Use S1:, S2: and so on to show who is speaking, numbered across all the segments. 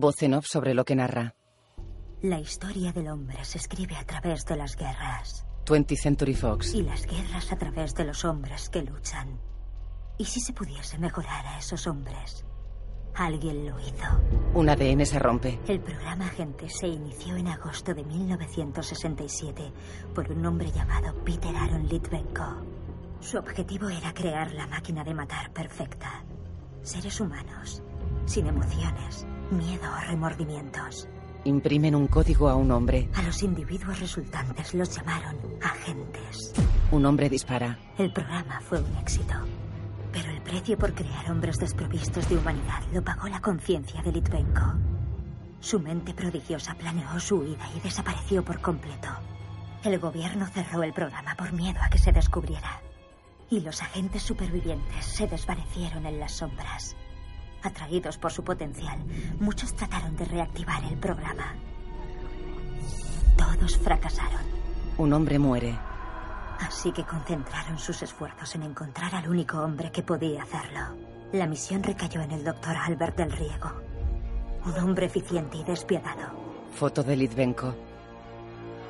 S1: Voz en off sobre lo que narra.
S2: La historia del hombre se escribe a través de las guerras.
S1: 20th Century Fox.
S2: Y las guerras a través de los hombres que luchan. ¿Y si se pudiese mejorar a esos hombres? Alguien lo hizo.
S1: Un ADN se rompe.
S2: El programa Agente se inició en agosto de 1967 por un hombre llamado Peter Aaron Litvenko. Su objetivo era crear la máquina de matar perfecta. Seres humanos, sin emociones, miedo o remordimientos.
S1: Imprimen un código a un hombre.
S2: A los individuos resultantes los llamaron agentes.
S1: Un hombre dispara.
S2: El programa fue un éxito. Pero el precio por crear hombres desprovistos de humanidad lo pagó la conciencia de Litvenko. Su mente prodigiosa planeó su huida y desapareció por completo. El gobierno cerró el programa por miedo a que se descubriera. Y los agentes supervivientes se desvanecieron en las sombras. Atraídos por su potencial, muchos trataron de reactivar el programa. Todos fracasaron.
S1: Un hombre muere.
S2: Así que concentraron sus esfuerzos en encontrar al único hombre que podía hacerlo. La misión recayó en el doctor Albert del Riego. Un hombre eficiente y despiadado.
S1: Foto de Litvenko.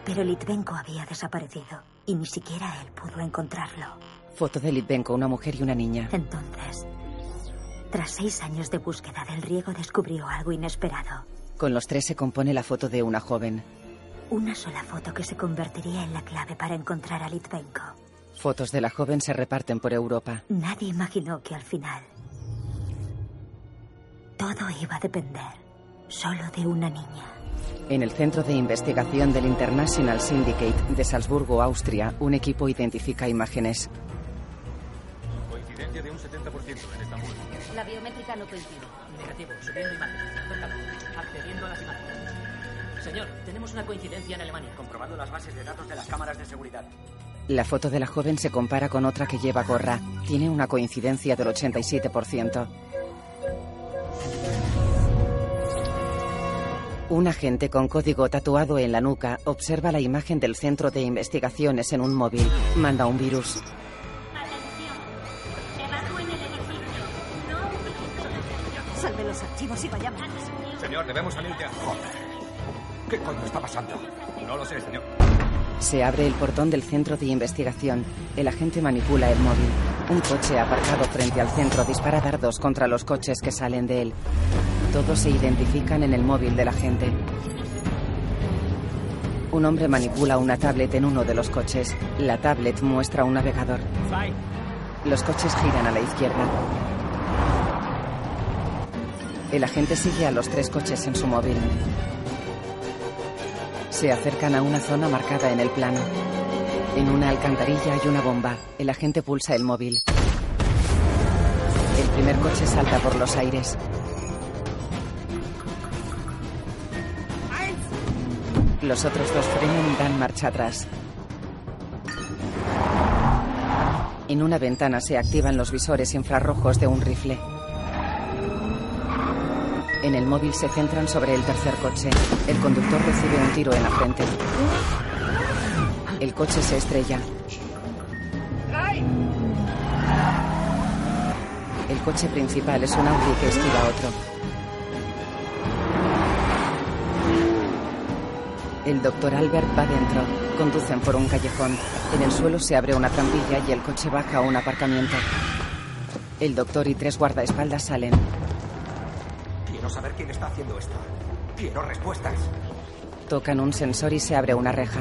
S2: Pero Litvenko había desaparecido y ni siquiera él pudo encontrarlo.
S1: Foto de Litvenko, una mujer y una niña.
S2: Entonces, tras seis años de búsqueda, Del Riego descubrió algo inesperado.
S1: Con los tres se compone la foto de una joven.
S2: Una sola foto que se convertiría en la clave para encontrar a Litvenko.
S1: Fotos de la joven se reparten por Europa.
S2: Nadie imaginó que al final todo iba a depender solo de una niña.
S1: En el centro de investigación del International Syndicate de Salzburgo, Austria, un equipo identifica imágenes.
S3: Coincidencia de un 70% en Estambul.
S4: Negativo, subiendo imágenes. Acércalo. Accediendo a las imágenes. Señor, tenemos una coincidencia en Alemania.
S3: Comprobando las bases de datos de las cámaras de seguridad.
S1: La foto de la joven se compara con otra que lleva gorra. Tiene una coincidencia del 87%. Un agente con código tatuado en la nuca observa la imagen del centro de investigaciones en un móvil. Manda un virus.
S5: Salve los archivos y vayamos.
S3: Señor, debemos salir ya. Joder. ¿Qué coño está pasando? No lo sé, señor.
S1: Se abre el portón del centro de investigación. El agente manipula el móvil. Un coche aparcado frente al centro dispara dardos contra los coches que salen de él. Todos se identifican en el móvil del agente. Un hombre manipula una tablet en uno de los coches. La tablet muestra un navegador. Los coches giran a la izquierda. El agente sigue a los tres coches en su móvil. Se acercan a una zona marcada en el plano. En una alcantarilla hay una bomba. El agente pulsa el móvil. El primer coche salta por los aires. Los otros dos frenan y dan marcha atrás. En una ventana se activan los visores infrarrojos de un rifle. En el móvil se centran sobre el tercer coche. El conductor recibe un tiro en la frente. El coche se estrella. El coche principal es un Audi que esquiva otro. El doctor Albert va dentro. Conducen por un callejón. En el suelo se abre una trampilla y el coche baja a un aparcamiento. El doctor y tres guardaespaldas salen.
S3: Quiero saber quién está haciendo esto. Quiero respuestas.
S1: Tocan un sensor y se abre una reja.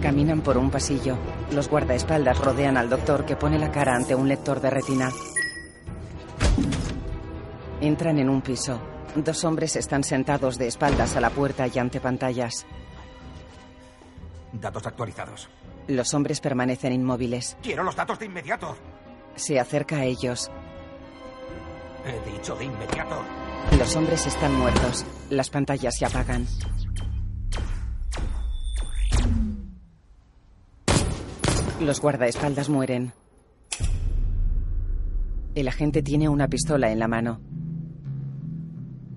S1: Caminan por un pasillo. Los guardaespaldas rodean al doctor que pone la cara ante un lector de retina. Entran en un piso. Dos hombres están sentados de espaldas a la puerta y ante pantallas.
S3: Datos actualizados.
S1: Los hombres permanecen inmóviles.
S3: Quiero los datos de inmediato.
S1: Se acerca a ellos.
S3: He dicho de inmediato.
S1: Los hombres están muertos. Las pantallas se apagan. Los guardaespaldas mueren. El agente tiene una pistola en la mano.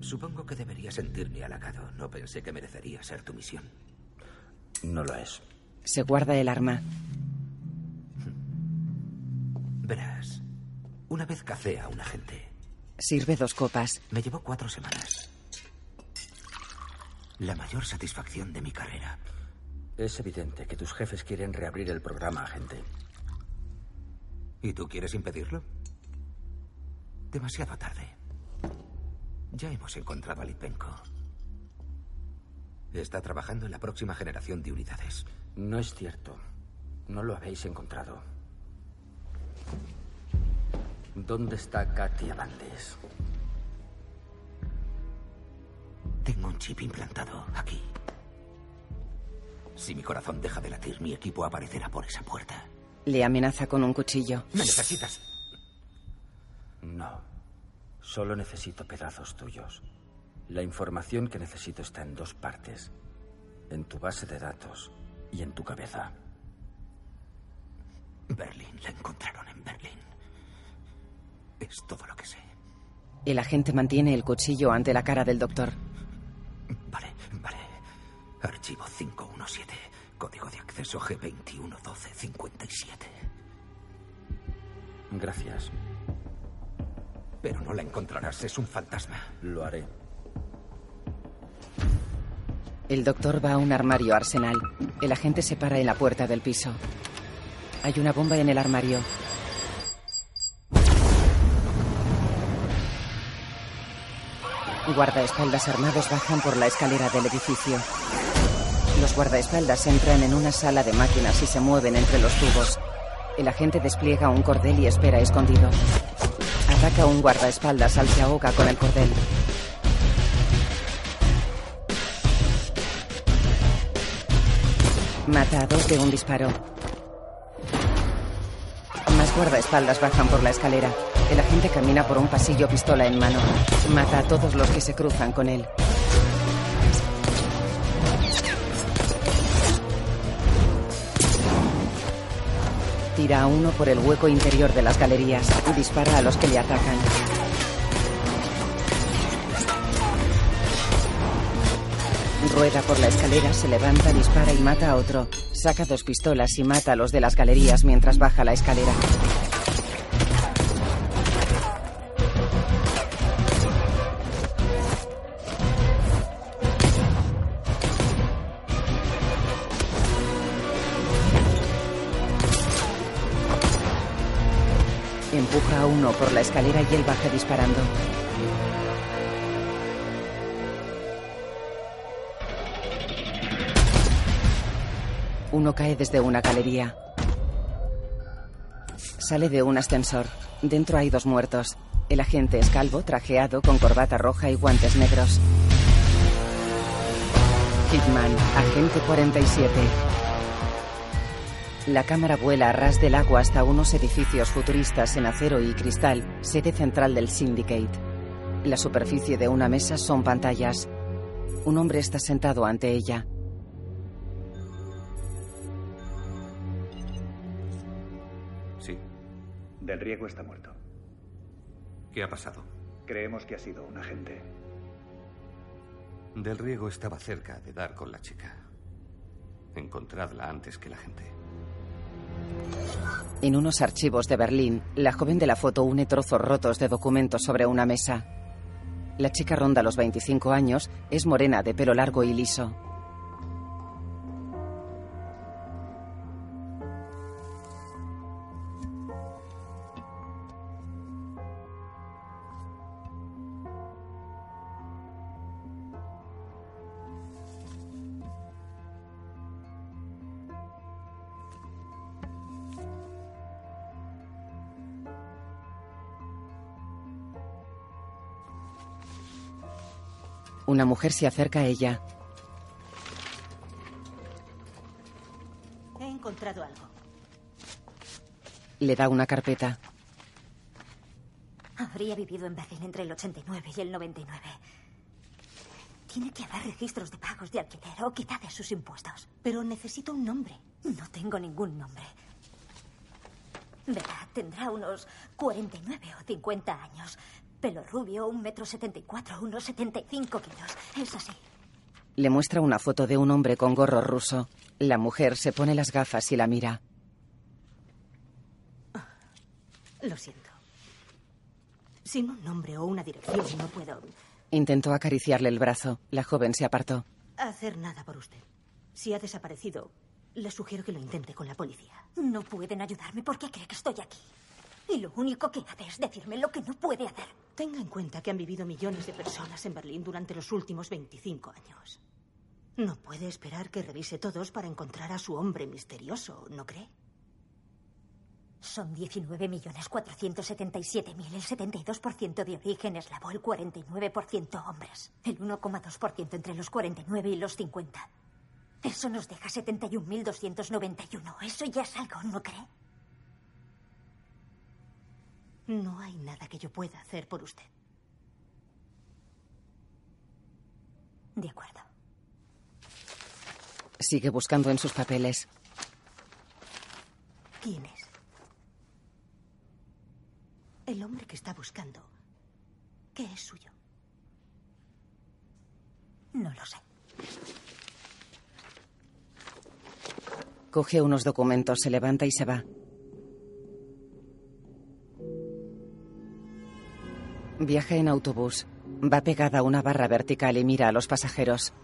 S6: Supongo que debería sentirme halagado. No pensé que merecería ser tu misión.
S7: No lo es.
S1: Se guarda el arma.
S6: Verás, Una vez cacé a un agente.
S1: Sirve dos copas.
S6: Me llevó cuatro semanas. La mayor satisfacción de mi carrera.
S7: Es evidente que tus jefes quieren reabrir el programa, agente.
S6: ¿Y tú quieres impedirlo? Demasiado tarde. Ya hemos encontrado a Litvenko. Está trabajando en la próxima generación de unidades.
S7: No es cierto. No lo habéis encontrado. ¿Dónde está Katia Bandes?
S6: Tengo un chip implantado aquí. Si mi corazón deja de latir, mi equipo aparecerá por esa puerta.
S1: Le amenaza con un cuchillo.
S6: ¿Me necesitas?
S7: No. Solo necesito pedazos tuyos. La información que necesito está en dos partes. En tu base de datos y en tu cabeza.
S6: Berlín. La encontraron en Berlín. Es todo lo que sé.
S1: El agente mantiene el cuchillo ante la cara del doctor.
S6: Vale, vale. Archivo 517. Código de acceso G211257.
S7: Gracias.
S6: Pero no la encontrarás. Es un fantasma.
S7: Lo haré.
S1: El doctor va a un armario arsenal. El agente se para en la puerta del piso. Hay una bomba en el armario. Guardaespaldas armados bajan por la escalera del edificio. Los guardaespaldas entran en una sala de máquinas y se mueven entre los tubos. El agente despliega un cordel y espera escondido. Ataca un guardaespaldas al se ahoga con el cordel. Mata a dos de un disparo. Más guardaespaldas bajan por la escalera. El agente camina por un pasillo pistola en mano. Mata a todos los que se cruzan con él. Tira a uno por el hueco interior de las galerías y dispara a los que le atacan. Rueda por la escalera, se levanta, dispara y mata a otro. Saca dos pistolas y mata a los de las galerías mientras baja la escalera. Escalera y él baja disparando. Uno cae desde una galería. Sale de un ascensor. Dentro hay dos muertos. El agente es calvo, trajeado, con corbata roja y guantes negros. Hitman, agente 47. La cámara vuela a ras del agua hasta unos edificios futuristas en acero y cristal, sede central del Syndicate. La superficie de una mesa son pantallas. Un hombre está sentado ante ella.
S3: Sí.
S8: Del Riego está muerto.
S3: ¿Qué ha pasado?
S8: Creemos que ha sido un agente.
S3: Del Riego estaba cerca de dar con la chica. Encontradla antes que la gente.
S1: En unos archivos de Berlín, la joven de la foto une trozos rotos de documentos sobre una mesa. La chica ronda los 25 años, es morena de pelo largo y liso. Una mujer se acerca a ella.
S5: He encontrado algo.
S1: Le da una carpeta.
S2: Habría vivido en Berlín entre el 89 y el 99. Tiene que haber registros de pagos de alquiler o quizá de sus impuestos.
S5: Pero necesito un nombre.
S2: No tengo ningún nombre. Verá, tendrá unos 49 o 50 años. Pelo rubio, un metro setenta y cuatro, unos 75 kilos. Es así.
S1: Le muestra una foto de un hombre con gorro ruso. La mujer se pone las gafas y la mira.
S5: Lo siento. Sin un nombre o una dirección no puedo
S1: Intentó acariciarle el brazo. La joven se apartó.
S5: hacer nada por usted. Si ha desaparecido, le sugiero que lo intente con la policía.
S2: No pueden ayudarme porque cree que estoy aquí. Y lo único que hace es decirme lo que no puede hacer.
S5: Tenga en cuenta que han vivido millones de personas en Berlín durante los últimos 25 años. No puede esperar que revise todos para encontrar a su hombre misterioso, ¿no cree?
S2: Son 19.477.000. El 72% de origen eslavo, el 49% hombres. El 1,2% entre los 49 y los 50. Eso nos deja 71.291. Eso ya es algo, ¿no cree?
S5: No hay nada que yo pueda hacer por usted.
S2: De acuerdo.
S1: Sigue buscando en sus papeles.
S5: ¿Quién es? El hombre que está buscando. ¿Qué es suyo?
S2: No lo sé.
S1: Coge unos documentos, se levanta y se va. Viaja en autobús. Va pegada a una barra vertical y mira a los pasajeros.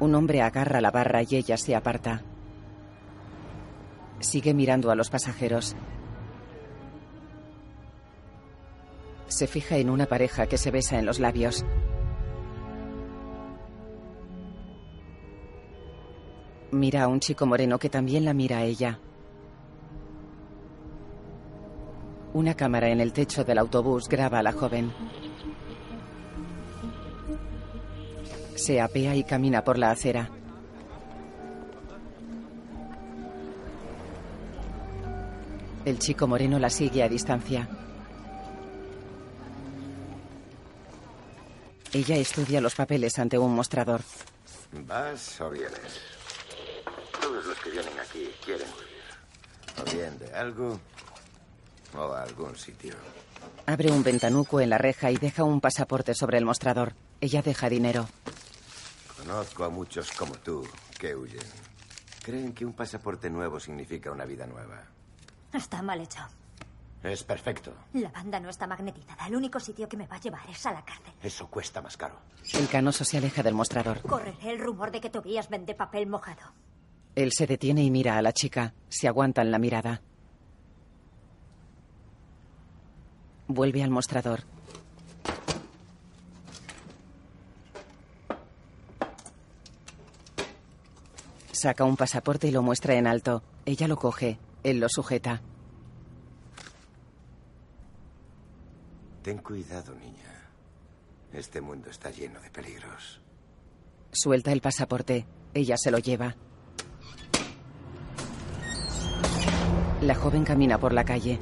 S1: Un hombre agarra la barra y ella se aparta. Sigue mirando a los pasajeros. Se fija en una pareja que se besa en los labios. Mira a un chico moreno que también la mira a ella. Una cámara en el techo del autobús graba a la joven. Se apea y camina por la acera. El chico moreno la sigue a distancia. Ella estudia los papeles ante un mostrador.
S9: ¿Vas o vienes? Todos los que vienen aquí quieren huir. O bien de algo o a algún sitio.
S1: Abre un ventanuco en la reja y deja un pasaporte sobre el mostrador. Ella deja dinero.
S9: Conozco a muchos como tú que huyen. Creen que un pasaporte nuevo significa una vida nueva.
S2: Está mal hecho.
S9: Es perfecto.
S2: La banda no está magnetizada. El único sitio que me va a llevar es a la cárcel.
S9: Eso cuesta más caro.
S1: El canoso se aleja del mostrador.
S2: Correré el rumor de que Tobías vende papel mojado.
S1: Él se detiene y mira a la chica. Se aguantan la mirada. Vuelve al mostrador. Saca un pasaporte y lo muestra en alto. Ella lo coge. Él lo sujeta.
S9: Ten cuidado, niña. Este mundo está lleno de peligros.
S1: Suelta el pasaporte. Ella se lo lleva. La joven camina por la calle.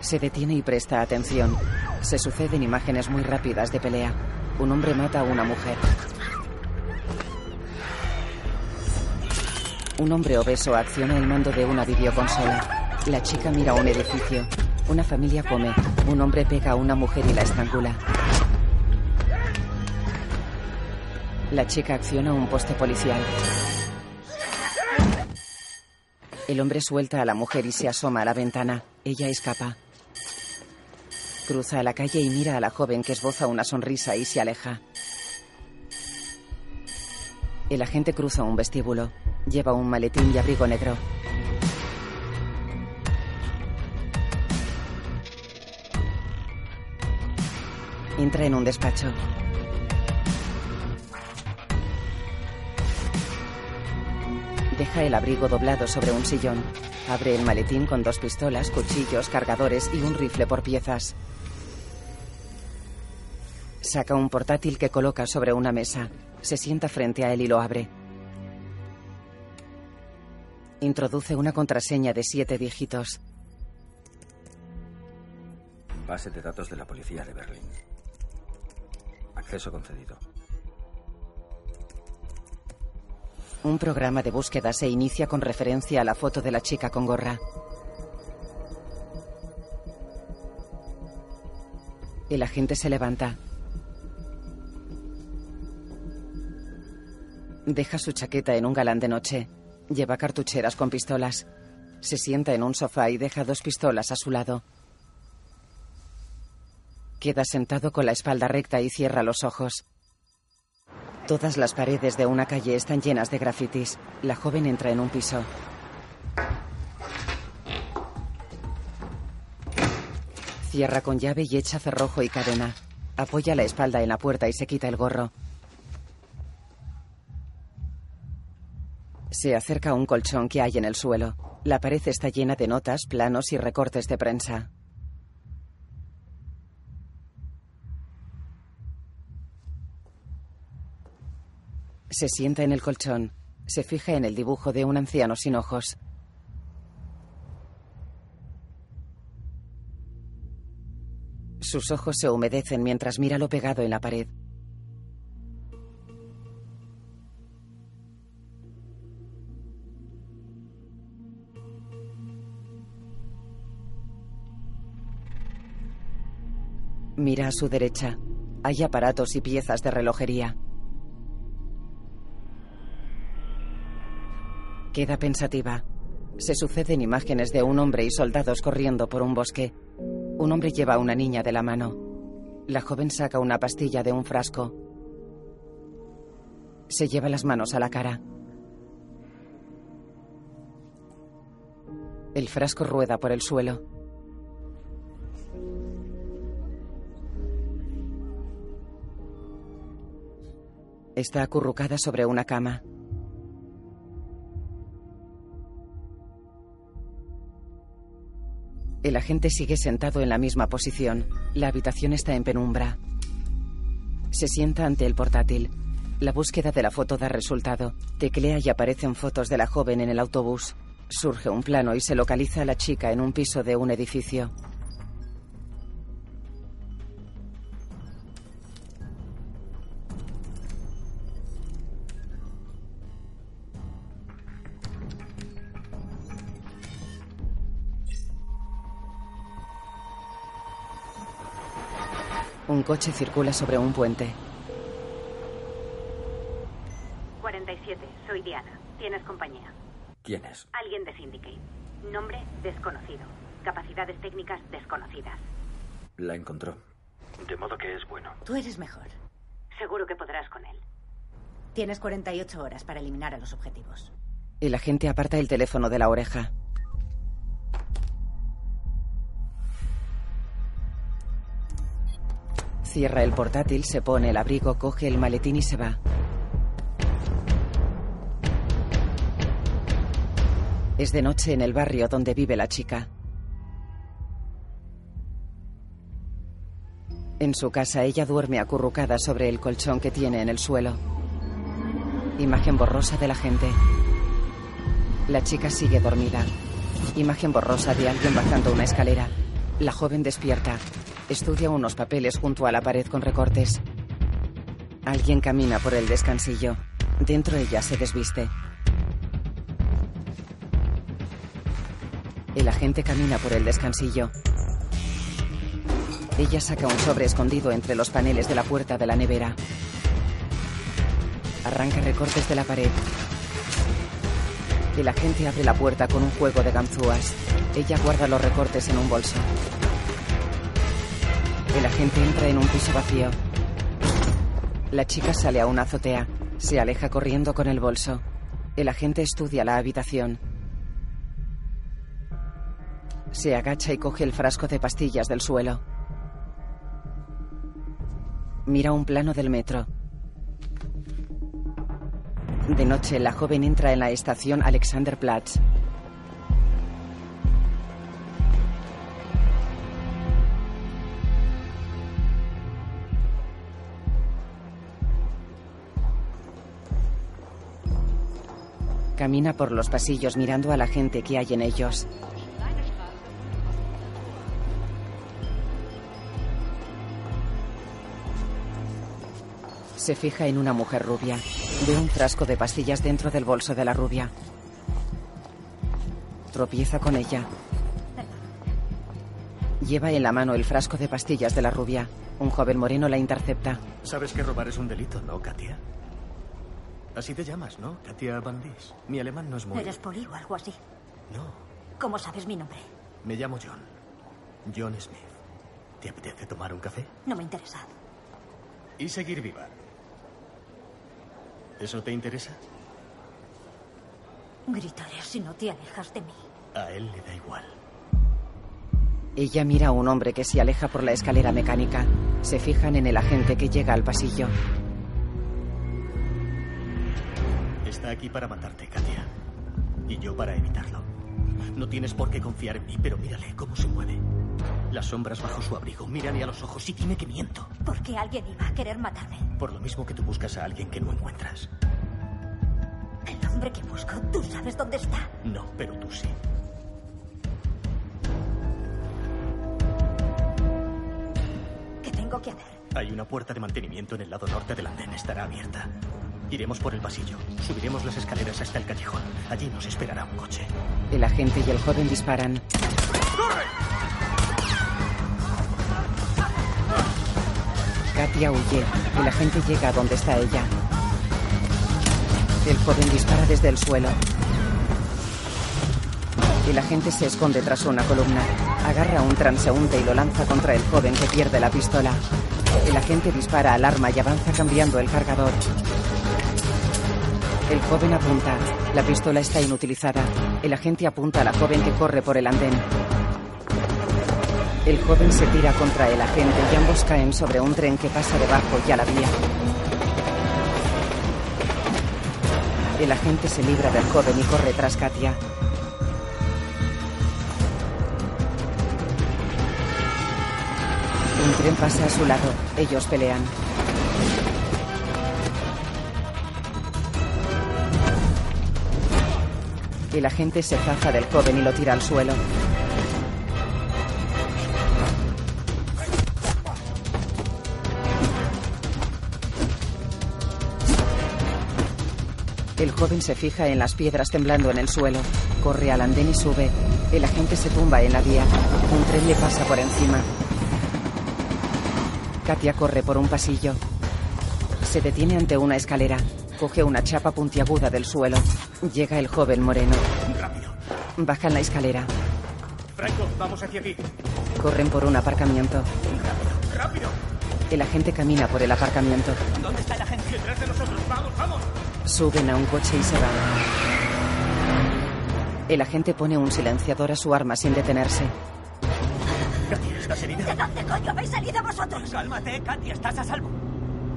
S1: Se detiene y presta atención. Se suceden imágenes muy rápidas de pelea. Un hombre mata a una mujer. Un hombre obeso acciona el mando de una videoconsola. La chica mira un edificio. Una familia come. Un hombre pega a una mujer y la estrangula. La chica acciona un poste policial. El hombre suelta a la mujer y se asoma a la ventana. Ella escapa. Cruza la calle y mira a la joven que esboza una sonrisa y se aleja. El agente cruza un vestíbulo. Lleva un maletín y abrigo negro. Entra en un despacho. Deja el abrigo doblado sobre un sillón. Abre el maletín con dos pistolas, cuchillos, cargadores y un rifle por piezas. Saca un portátil que coloca sobre una mesa. Se sienta frente a él y lo abre. Introduce una contraseña de siete dígitos.
S7: Base de datos de la policía de Berlín. Acceso concedido.
S1: Un programa de búsqueda se inicia con referencia a la foto de la chica con gorra. El agente se levanta. Deja su chaqueta en un galán de noche. Lleva cartucheras con pistolas. Se sienta en un sofá y deja dos pistolas a su lado. Queda sentado con la espalda recta y cierra los ojos. Todas las paredes de una calle están llenas de grafitis. La joven entra en un piso. Cierra con llave y echa cerrojo y cadena. Apoya la espalda en la puerta y se quita el gorro. Se acerca a un colchón que hay en el suelo. La pared está llena de notas, planos y recortes de prensa. Se sienta en el colchón. Se fija en el dibujo de un anciano sin ojos. Sus ojos se humedecen mientras mira lo pegado en la pared. Mira a su derecha. Hay aparatos y piezas de relojería. Queda pensativa. Se suceden imágenes de un hombre y soldados corriendo por un bosque. Un hombre lleva a una niña de la mano. La joven saca una pastilla de un frasco. Se lleva las manos a la cara. El frasco rueda por el suelo. Está acurrucada sobre una cama. El agente sigue sentado en la misma posición. La habitación está en penumbra. Se sienta ante el portátil. La búsqueda de la foto da resultado. Teclea y aparecen fotos de la joven en el autobús. Surge un plano y se localiza a la chica en un piso de un edificio. Un coche circula sobre un puente.
S10: 47, soy Diana. ¿Tienes compañía?
S7: ¿Quién es?
S10: Alguien de Syndicate. Nombre desconocido. Capacidades técnicas desconocidas.
S7: La encontró. De modo que es bueno.
S2: Tú eres mejor.
S10: Seguro que podrás con él.
S2: Tienes 48 horas para eliminar a los objetivos.
S1: El agente aparta el teléfono de la oreja. Cierra el portátil, se pone el abrigo, coge el maletín y se va. Es de noche en el barrio donde vive la chica. En su casa ella duerme acurrucada sobre el colchón que tiene en el suelo. Imagen borrosa de la gente. La chica sigue dormida. Imagen borrosa de alguien bajando una escalera. La joven despierta. Estudia unos papeles junto a la pared con recortes. Alguien camina por el descansillo. Dentro ella se desviste. El agente camina por el descansillo. Ella saca un sobre escondido entre los paneles de la puerta de la nevera. Arranca recortes de la pared. El agente abre la puerta con un juego de ganzúas. Ella guarda los recortes en un bolso. El agente entra en un piso vacío. La chica sale a una azotea. Se aleja corriendo con el bolso. El agente estudia la habitación. Se agacha y coge el frasco de pastillas del suelo. Mira un plano del metro. De noche, la joven entra en la estación Alexanderplatz. Camina por los pasillos mirando a la gente que hay en ellos. Se fija en una mujer rubia. Ve un frasco de pastillas dentro del bolso de la rubia. Tropieza con ella. Lleva en la mano el frasco de pastillas de la rubia. Un joven moreno la intercepta.
S11: Sabes que robar es un delito, ¿no, Katia? Así te llamas, ¿no? Katia Bandis. Mi alemán no es muy...
S2: ¿Eres poli o algo así?
S11: No,
S2: ¿Cómo sabes mi nombre?
S11: me llamo John. John Smith. ¿Te apetece tomar un café?
S2: No me interesa.
S11: Y seguir viva. ¿Eso te interesa?
S2: Gritaré si no te alejas de mí.
S11: A él le da igual.
S1: Ella mira a un hombre que se aleja por la escalera mecánica. Se fijan en el agente que llega al pasillo.
S11: Está aquí para matarte, Katia. Y yo para evitarlo. No tienes por qué confiar en mí, pero mírale cómo se mueve. Las sombras bajo su abrigo. Mírale a los ojos y dime que miento.
S2: ¿Por qué alguien iba a querer matarme?
S11: Por lo mismo que tú buscas a alguien que no encuentras.
S2: El hombre que busco, ¿tú sabes dónde está?
S11: No, pero tú sí.
S2: ¿Qué tengo que hacer?
S11: Hay una puerta de mantenimiento en el lado norte del andén. Estará abierta. Iremos por el pasillo. Subiremos las escaleras hasta el callejón. Allí nos esperará un coche.
S1: El agente y el joven disparan. Katia huye. El agente llega a donde está ella. El joven dispara desde el suelo. El agente se esconde tras una columna. Agarra a un transeúnte y lo lanza contra el joven que pierde la pistola. El agente dispara al arma y avanza cambiando el cargador. El joven apunta. La pistola está inutilizada. El agente apunta a la joven que corre por el andén. El joven se tira contra el agente y ambos caen sobre un tren que pasa debajo y a la vía. El agente se libra del joven y corre tras Katia. Un tren pasa a su lado. Ellos pelean. El agente se zafa del joven y lo tira al suelo. El joven se fija en las piedras temblando en el suelo. Corre al andén y sube. El agente se tumba en la vía. Un tren le pasa por encima. Katia corre por un pasillo. Se detiene ante una escalera. Coge una chapa puntiaguda del suelo. Llega el joven moreno.
S11: Rápido.
S1: Bajan la escalera.
S11: Franco, vamos hacia aquí.
S1: Corren por un aparcamiento.
S11: ¡Rápido!
S1: El agente camina por el aparcamiento.
S11: ¿Dónde está la gente? Detrás de nosotros. ¡Vamos, vamos!
S1: Suben a un coche y se van. El agente pone un silenciador a su arma sin detenerse.
S11: Katia, ¿estás herida?
S2: ¿De dónde coño habéis salido vosotros?
S4: Cálmate, Katy, estás a salvo.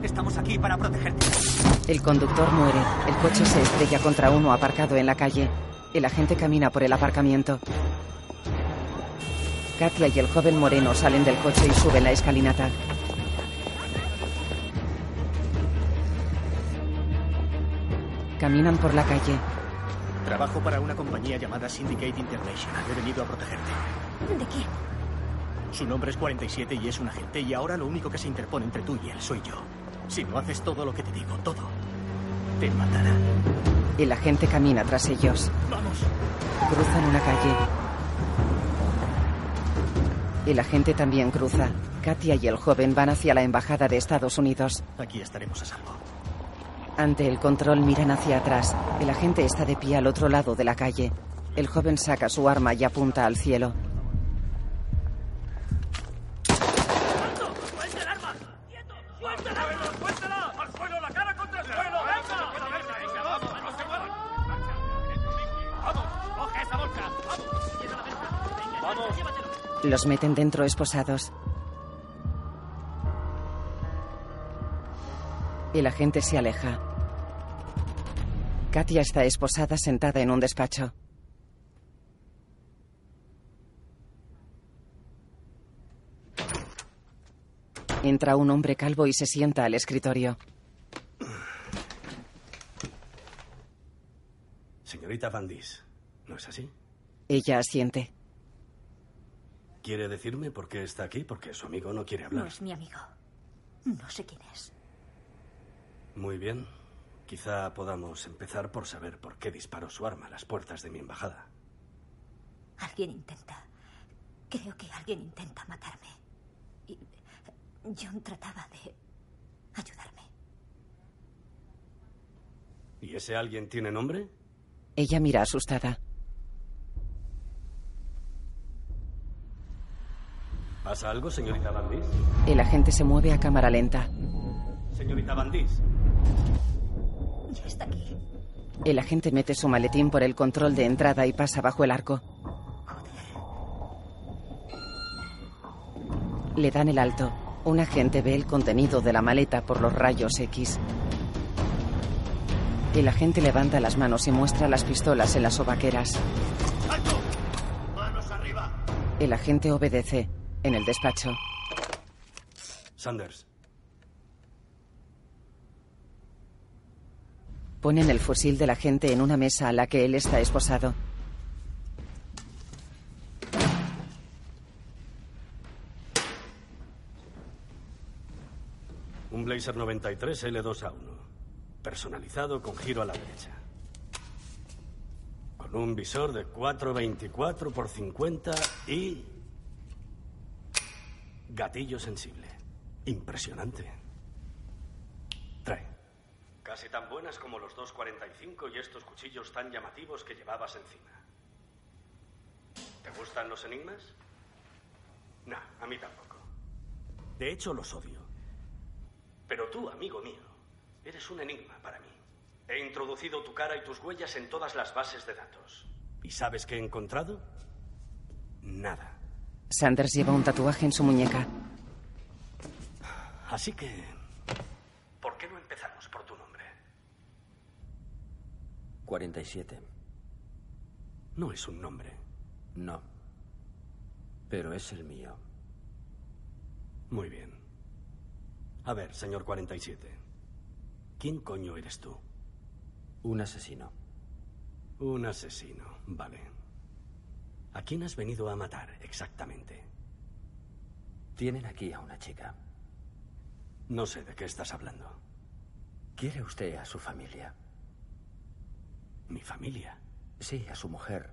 S4: Estamos aquí para protegerte.
S1: El conductor muere. El coche se estrella contra uno aparcado en la calle. El agente camina por el aparcamiento. Katia y el joven moreno salen del coche y suben la escalinata. Caminan por la calle.
S11: Trabajo para una compañía llamada Syndicate International. He venido a protegerte.
S2: ¿De quién?
S11: Su nombre es 47 y es un agente y ahora lo único que se interpone entre tú y él soy yo. Si no haces todo lo que te digo, todo, te matará.
S1: El agente camina tras ellos.
S11: Vamos.
S1: Cruzan una calle. El agente también cruza. Katia y el joven van hacia la embajada de Estados Unidos.
S11: Aquí estaremos a salvo.
S1: Ante el control miran hacia atrás. El agente está de pie al otro lado de la calle. El joven saca su arma y apunta al cielo. Los meten dentro esposados. El agente se aleja. Katia está esposada sentada en un despacho. Entra un hombre calvo y se sienta al escritorio.
S12: Señorita Vandis, ¿no es así?
S1: Ella asiente.
S12: ¿Quiere decirme por qué está aquí? Porque su amigo no quiere hablar.
S2: No es mi amigo. No sé quién es.
S12: Muy bien. Quizá podamos empezar por saber por qué disparó su arma a las puertas de mi embajada.
S2: Alguien intenta Creo que alguien intenta matarme. Y John trataba de ayudarme.
S12: ¿Y ese alguien tiene nombre?
S1: Ella mira asustada.
S12: ¿Pasa algo, señorita Bandis?
S1: El agente se mueve a cámara lenta.
S12: Señorita Bandis.
S2: Ya está aquí.
S1: El agente mete su maletín por el control de entrada y pasa bajo el arco. Le dan el alto. Un agente ve el contenido de la maleta por los rayos X. El agente levanta las manos y muestra las pistolas en las sobaqueras.
S4: ¡Alto! ¡Manos arriba!
S1: El agente obedece. En el despacho.
S12: Sanders.
S1: Ponen el fusil del agente en una mesa a la que él está esposado.
S12: Un Blazer 93 L2A1. Personalizado con giro a la derecha. Con un visor de 424 por 50 y... Gatillo sensible. Impresionante. Trae. Casi tan buenas como los 245 y estos cuchillos tan llamativos que llevabas encima. ¿Te gustan los enigmas? No, a mí tampoco. De hecho, los odio. Pero tú, amigo mío, eres un enigma para mí. He introducido tu cara y tus huellas en todas las bases de datos. ¿Y sabes qué he encontrado? Nada.
S1: Sanders lleva un tatuaje en su muñeca.
S12: Así que... ¿Por qué no empezamos por tu nombre?
S7: 47.
S12: No es un nombre.
S7: No. Pero es el mío.
S12: Muy bien. A ver, señor 47. ¿Quién coño eres tú?
S7: Un asesino.
S12: Un asesino, vale. ¿A quién has venido a matar exactamente?
S7: Tienen aquí a una chica.
S12: No sé de qué estás hablando.
S7: ¿Quiere usted a su familia?
S12: ¿Mi familia?
S7: Sí, a su mujer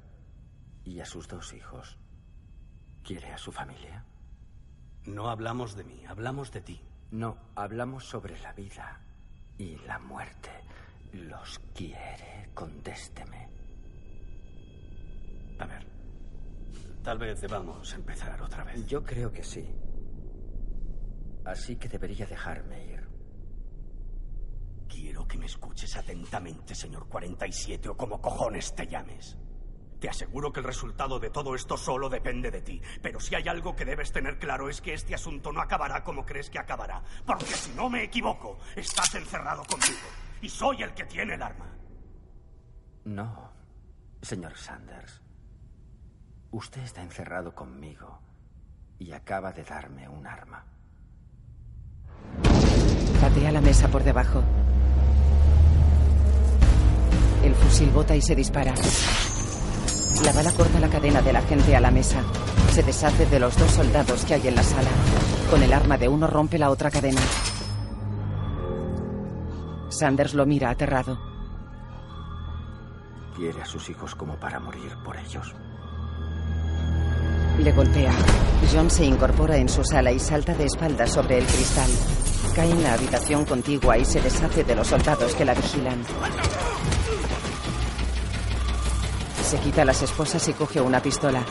S7: y a sus dos hijos. ¿Quiere a su familia?
S12: No hablamos de mí, hablamos de ti.
S7: No, hablamos sobre la vida y la muerte. ¿Los quiere? Contésteme.
S12: A ver, tal vez debamos empezar otra vez.
S7: Yo creo que sí. Así que debería dejarme ir.
S12: Quiero que me escuches atentamente, señor 47, o como cojones te llames. Te aseguro que el resultado de todo esto solo depende de ti. Pero si hay algo que debes tener claro es que este asunto no acabará como crees que acabará. Porque si no me equivoco, estás encerrado conmigo. Y soy el que tiene el arma.
S7: No, señor Sanders. Usted está encerrado conmigo y acaba de darme un arma.
S1: Patea la mesa por debajo. El fusil bota y se dispara. La bala corta la cadena del agente a la mesa. Se deshace de los dos soldados que hay en la sala. Con el arma de uno rompe la otra cadena. Sanders lo mira aterrado.
S7: Quiere a sus hijos como para morir por ellos.
S1: Le golpea. John se incorpora en su sala y salta de espaldas sobre el cristal. Cae en la habitación contigua y se deshace de los soldados que la vigilan. Se quita las esposas y coge una pistola.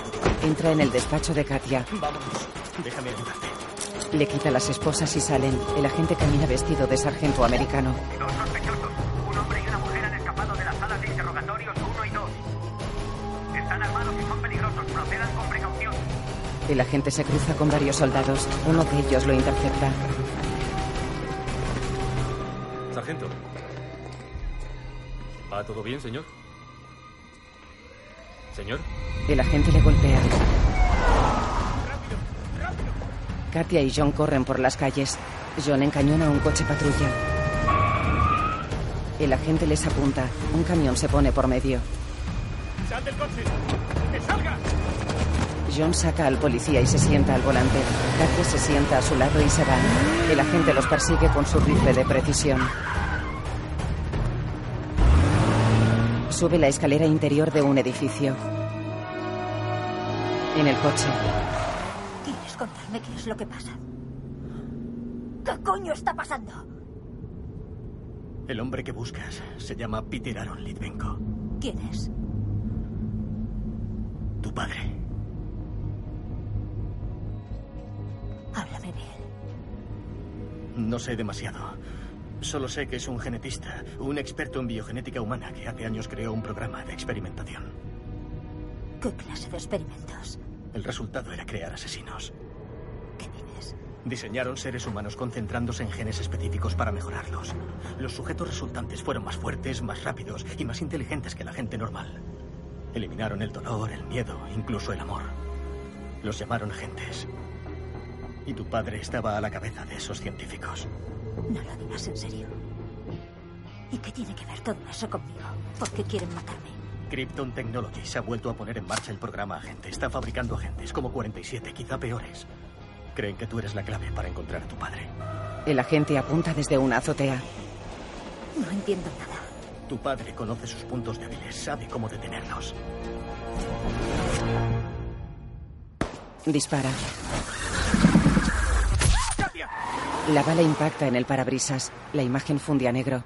S1: Entra en el despacho de Katia.
S11: Vámonos. Déjame ayudarte.
S1: Le quita las esposas y salen. El agente camina vestido de sargento americano. El agente se cruza con varios soldados. Uno de ellos lo intercepta.
S13: Sargento. ¿Va todo bien, señor? Señor.
S1: El agente le golpea. Katia y John corren por las calles. John encañona un coche patrulla. El agente les apunta. Un camión se pone por medio.
S4: ¡Sal del coche! ¡Que salga!
S1: John saca al policía y se sienta al volante. Katia se sienta a su lado y se va. El agente los persigue con su rifle de precisión. Sube la escalera interior de un edificio. En el coche,
S2: ¿Quieres contarme qué es lo que pasa? ¿Qué coño está pasando?
S11: El hombre que buscas se llama Peter Aaron Litvenko.
S2: ¿Quién es?
S11: Tu padre. No sé demasiado. Solo sé que es un genetista, un experto en biogenética humana que hace años creó un programa de experimentación.
S2: ¿Qué clase de experimentos?
S11: El resultado era crear asesinos.
S2: ¿Qué dices?
S11: Diseñaron seres humanos concentrándose en genes específicos para mejorarlos. Los sujetos resultantes fueron más fuertes, más rápidos y más inteligentes que la gente normal. Eliminaron el dolor, el miedo, incluso el amor. Los llamaron agentes. Y tu padre estaba a la cabeza de esos científicos.
S2: No lo digas en serio. ¿Y qué tiene que ver todo eso conmigo? ¿Por qué quieren matarme?
S11: Krypton Technology se ha vuelto a poner en marcha el programa agente. Está fabricando agentes como 47, quizá peores. Creen que tú eres la clave para encontrar a tu padre.
S1: el agente apunta desde una azotea.
S2: No entiendo nada.
S11: Tu padre conoce sus puntos débiles, sabe cómo detenerlos.
S1: Dispara. La bala impacta en el parabrisas. La imagen funde a negro.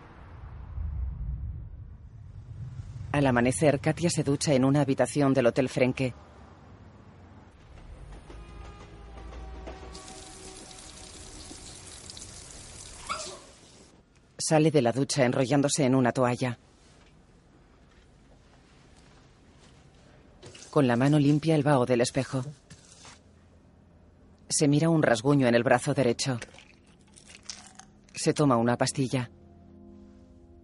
S1: Al amanecer, Katia se ducha en una habitación del Hotel Frenke. Sale de la ducha enrollándose en una toalla. Con la mano limpia el vaho del espejo. Se mira un rasguño en el brazo derecho. Se toma una pastilla.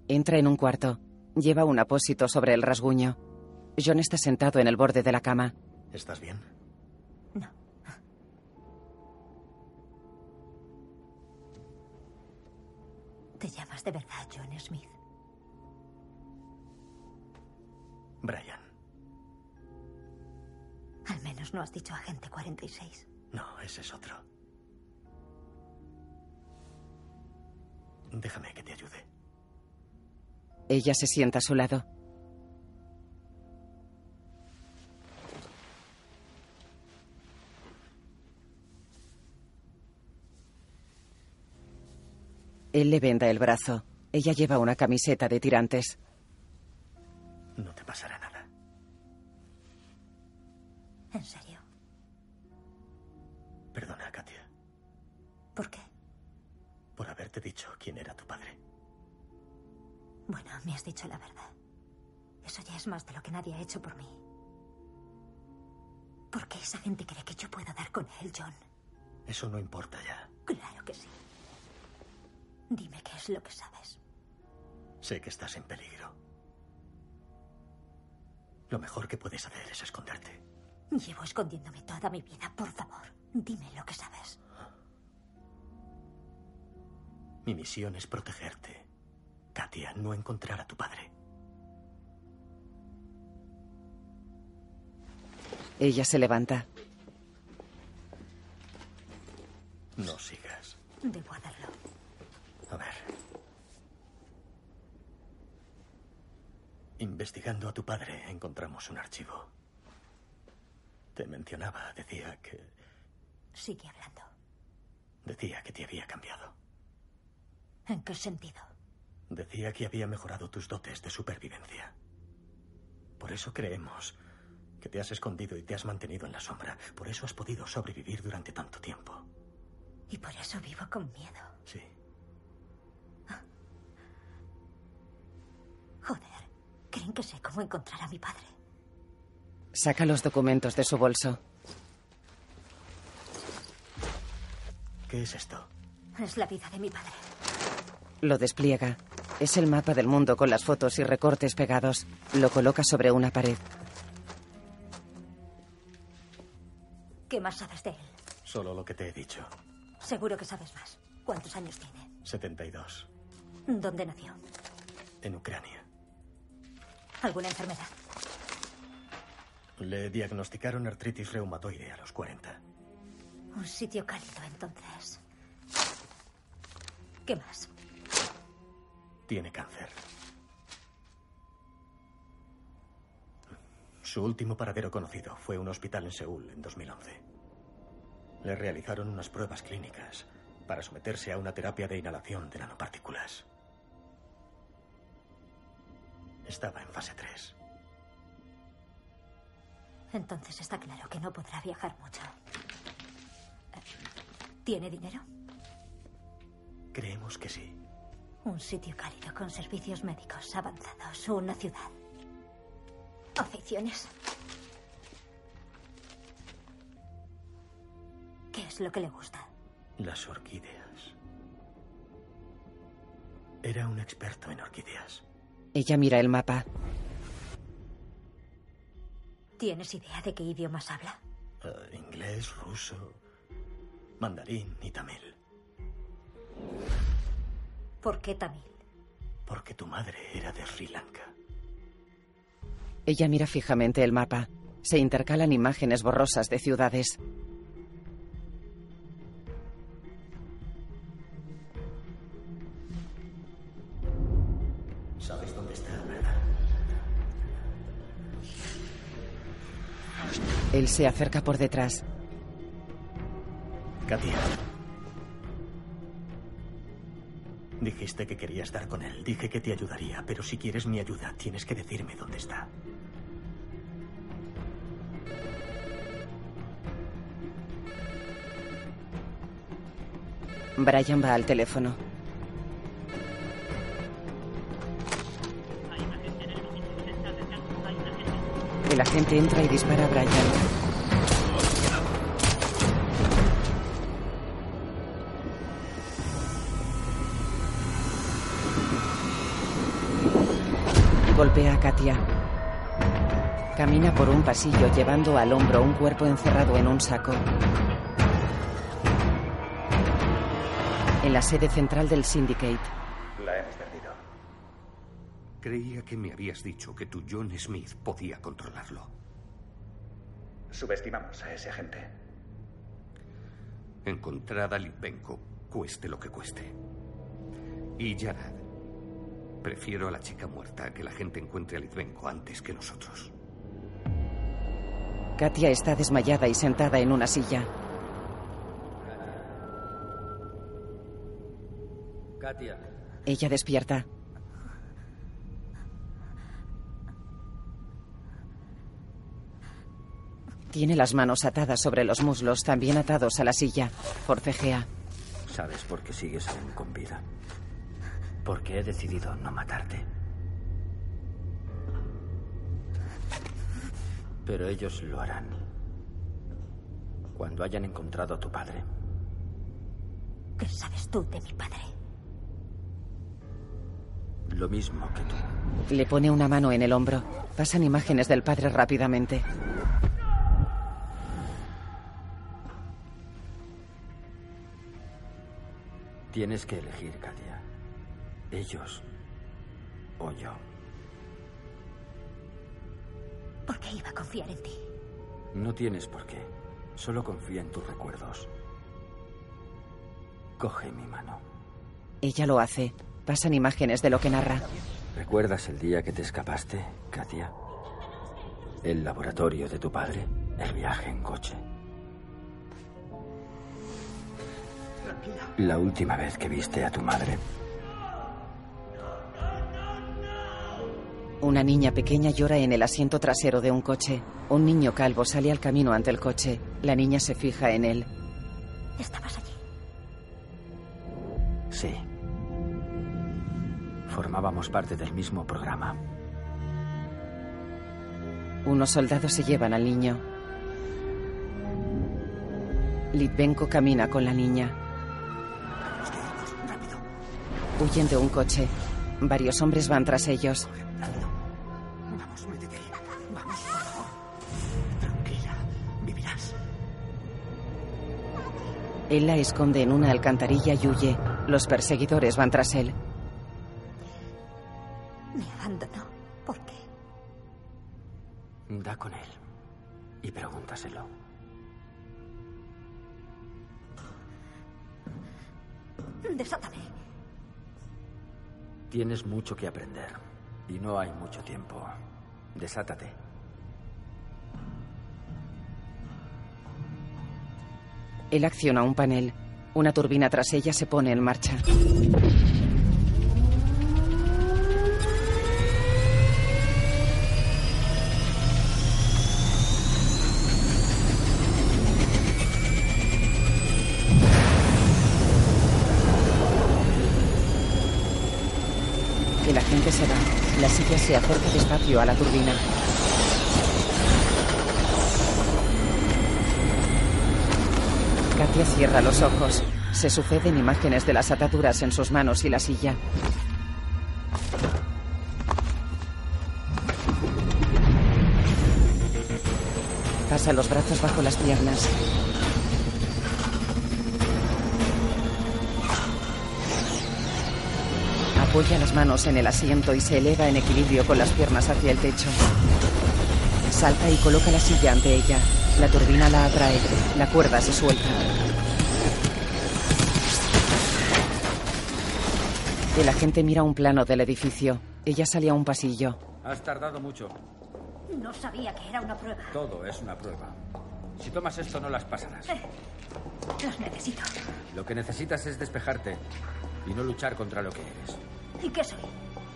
S1: Entra en un cuarto. Lleva un apósito sobre el rasguño. John está sentado en el borde de la cama.
S11: ¿Estás bien?
S2: ¿Te llamas de verdad John Smith?
S11: Brian.
S2: Al menos no has dicho agente 46.
S11: No, ese es otro. Déjame que te ayude.
S1: Ella se sienta a su lado. Él le venda el brazo. Ella lleva una camiseta de tirantes.
S11: No te pasará nada.
S2: ¿En serio?
S11: Haberte dicho quién era tu padre.
S2: Bueno, me has dicho la verdad. Eso ya es más de lo que nadie ha hecho por mí. ¿Por qué esa gente cree que yo puedo dar con él, John?
S11: Eso no importa ya.
S2: Claro que sí. Dime qué es lo que sabes.
S11: Sé que estás en peligro. Lo mejor que puedes hacer es esconderte.
S2: Llevo escondiéndome toda mi vida. Por favor, dime lo que sabes.
S11: Mi misión es protegerte. Katia, no encontrar a tu padre.
S1: Ella se levanta.
S11: No sigas.
S2: Debo hacerlo.
S11: A ver. Investigando a tu padre encontramos un archivo. Te mencionaba, decía que...
S2: Sigue hablando.
S11: Decía que te había cambiado.
S2: ¿En qué sentido?
S11: Decía que había mejorado tus dotes de supervivencia. Por eso creemos que te has escondido y te has mantenido en la sombra. Por eso has podido sobrevivir durante tanto tiempo.
S2: Y por eso vivo con miedo.
S11: Sí.
S2: Joder, creen que sé cómo encontrar a mi padre.
S1: Saca los documentos de su bolso.
S11: ¿Qué es esto?
S2: Es la vida de mi padre.
S1: Lo despliega. Es el mapa del mundo con las fotos y recortes pegados. Lo coloca sobre una pared.
S2: ¿Qué más sabes de él?
S11: Solo lo que te he dicho.
S2: Seguro que sabes más. ¿Cuántos años tiene?
S11: 72.
S2: ¿Dónde nació?
S11: En Ucrania.
S2: ¿Alguna enfermedad?
S11: Le diagnosticaron artritis reumatoide a los 40.
S2: Un sitio cálido, entonces. ¿Qué más?
S11: Tiene cáncer. Su último paradero conocido fue un hospital en Seúl en 2011. Le realizaron unas pruebas clínicas para someterse a una terapia de inhalación de nanopartículas. Estaba en fase 3.
S2: Entonces está claro que no podrá viajar mucho. ¿Tiene dinero?
S11: Creemos que sí.
S2: Un sitio cálido con servicios médicos avanzados. Una ciudad. Aficiones. ¿Qué es lo que le gusta?
S11: Las orquídeas. Era un experto en orquídeas.
S1: Ella mira el mapa.
S2: ¿Tienes idea de qué idiomas habla?
S11: Uh, inglés, ruso, mandarín y tamil.
S2: ¿Por qué tamil?
S11: Porque tu madre era de Sri Lanka.
S1: Ella mira fijamente el mapa. Se intercalan imágenes borrosas de ciudades.
S11: ¿Sabes dónde está, verdad?
S1: Él se acerca por detrás.
S11: Katia. Dijiste que querías estar con él. Dije que te ayudaría, pero si quieres mi ayuda, tienes que decirme dónde está.
S1: Brian va al teléfono. El agente entra y dispara a Brian. Golpea a Katia. Camina por un pasillo llevando al hombro un cuerpo encerrado en un saco. En la sede central del Syndicate.
S8: La hemos perdido.
S3: Creía que me habías dicho que tu John Smith podía controlarlo.
S8: Subestimamos a ese agente.
S3: Encontrar a Litvenko, cueste lo que cueste. Y Yarad. Prefiero a la chica muerta que la gente encuentre a Litvenko antes que nosotros.
S1: Katia está desmayada y sentada en una silla.
S7: Katia.
S1: Ella despierta. Tiene las manos atadas sobre los muslos, también atados a la silla. Forcejea.
S7: ¿Sabes por qué sigues aún con vida? Porque he decidido no matarte. Pero ellos lo harán. Cuando hayan encontrado a tu padre.
S2: ¿Qué sabes tú de mi padre?
S7: Lo mismo que tú.
S1: Le pone una mano en el hombro. Pasan imágenes del padre rápidamente.
S7: Tienes que elegir, Katia. Ellos o yo.
S2: ¿Por qué iba a confiar en ti?
S7: No tienes por qué. Solo confía en tus recuerdos. Coge mi mano.
S1: Ella lo hace. Pasan imágenes de lo que narra.
S7: ¿Recuerdas el día que te escapaste, Katia? El laboratorio de tu padre, el viaje en coche. La última vez que viste a tu madre.
S1: Una niña pequeña llora en el asiento trasero de un coche. Un niño calvo sale al camino ante el coche. La niña se fija en él.
S2: ¿Estabas allí?
S7: Sí. Formábamos parte del mismo programa.
S1: Unos soldados se llevan al niño. Litvenko camina con la niña. Huyen de un coche. Varios hombres van tras ellos.
S6: Vamos, métete. Vamos, por favor. Tranquila, vivirás.
S1: Él la esconde en una alcantarilla y huye. Los perseguidores van tras él.
S2: Me abandonó. ¿Por qué?
S7: Da con él y pregúntaselo.
S2: Desátame.
S7: Tienes mucho que aprender y no hay mucho tiempo. Desátate.
S1: Él acciona un panel. Una turbina tras ella se pone en marcha. A la turbina. Katia cierra los ojos. Se suceden imágenes de las ataduras en sus manos y la silla. Pasa los brazos bajo las piernas. Apoya las manos en el asiento y se eleva en equilibrio con las piernas hacia el techo. Salta y coloca la silla ante ella. La turbina la atrae. La cuerda se suelta. El agente mira un plano del edificio. Ella sale a un pasillo.
S7: Has tardado mucho.
S2: No sabía que era una prueba.
S7: Todo es una prueba. Si tomas esto no las pasarás.
S2: Eh, los necesito.
S7: Lo que necesitas es despejarte y no luchar contra lo que eres.
S2: ¿Y qué soy?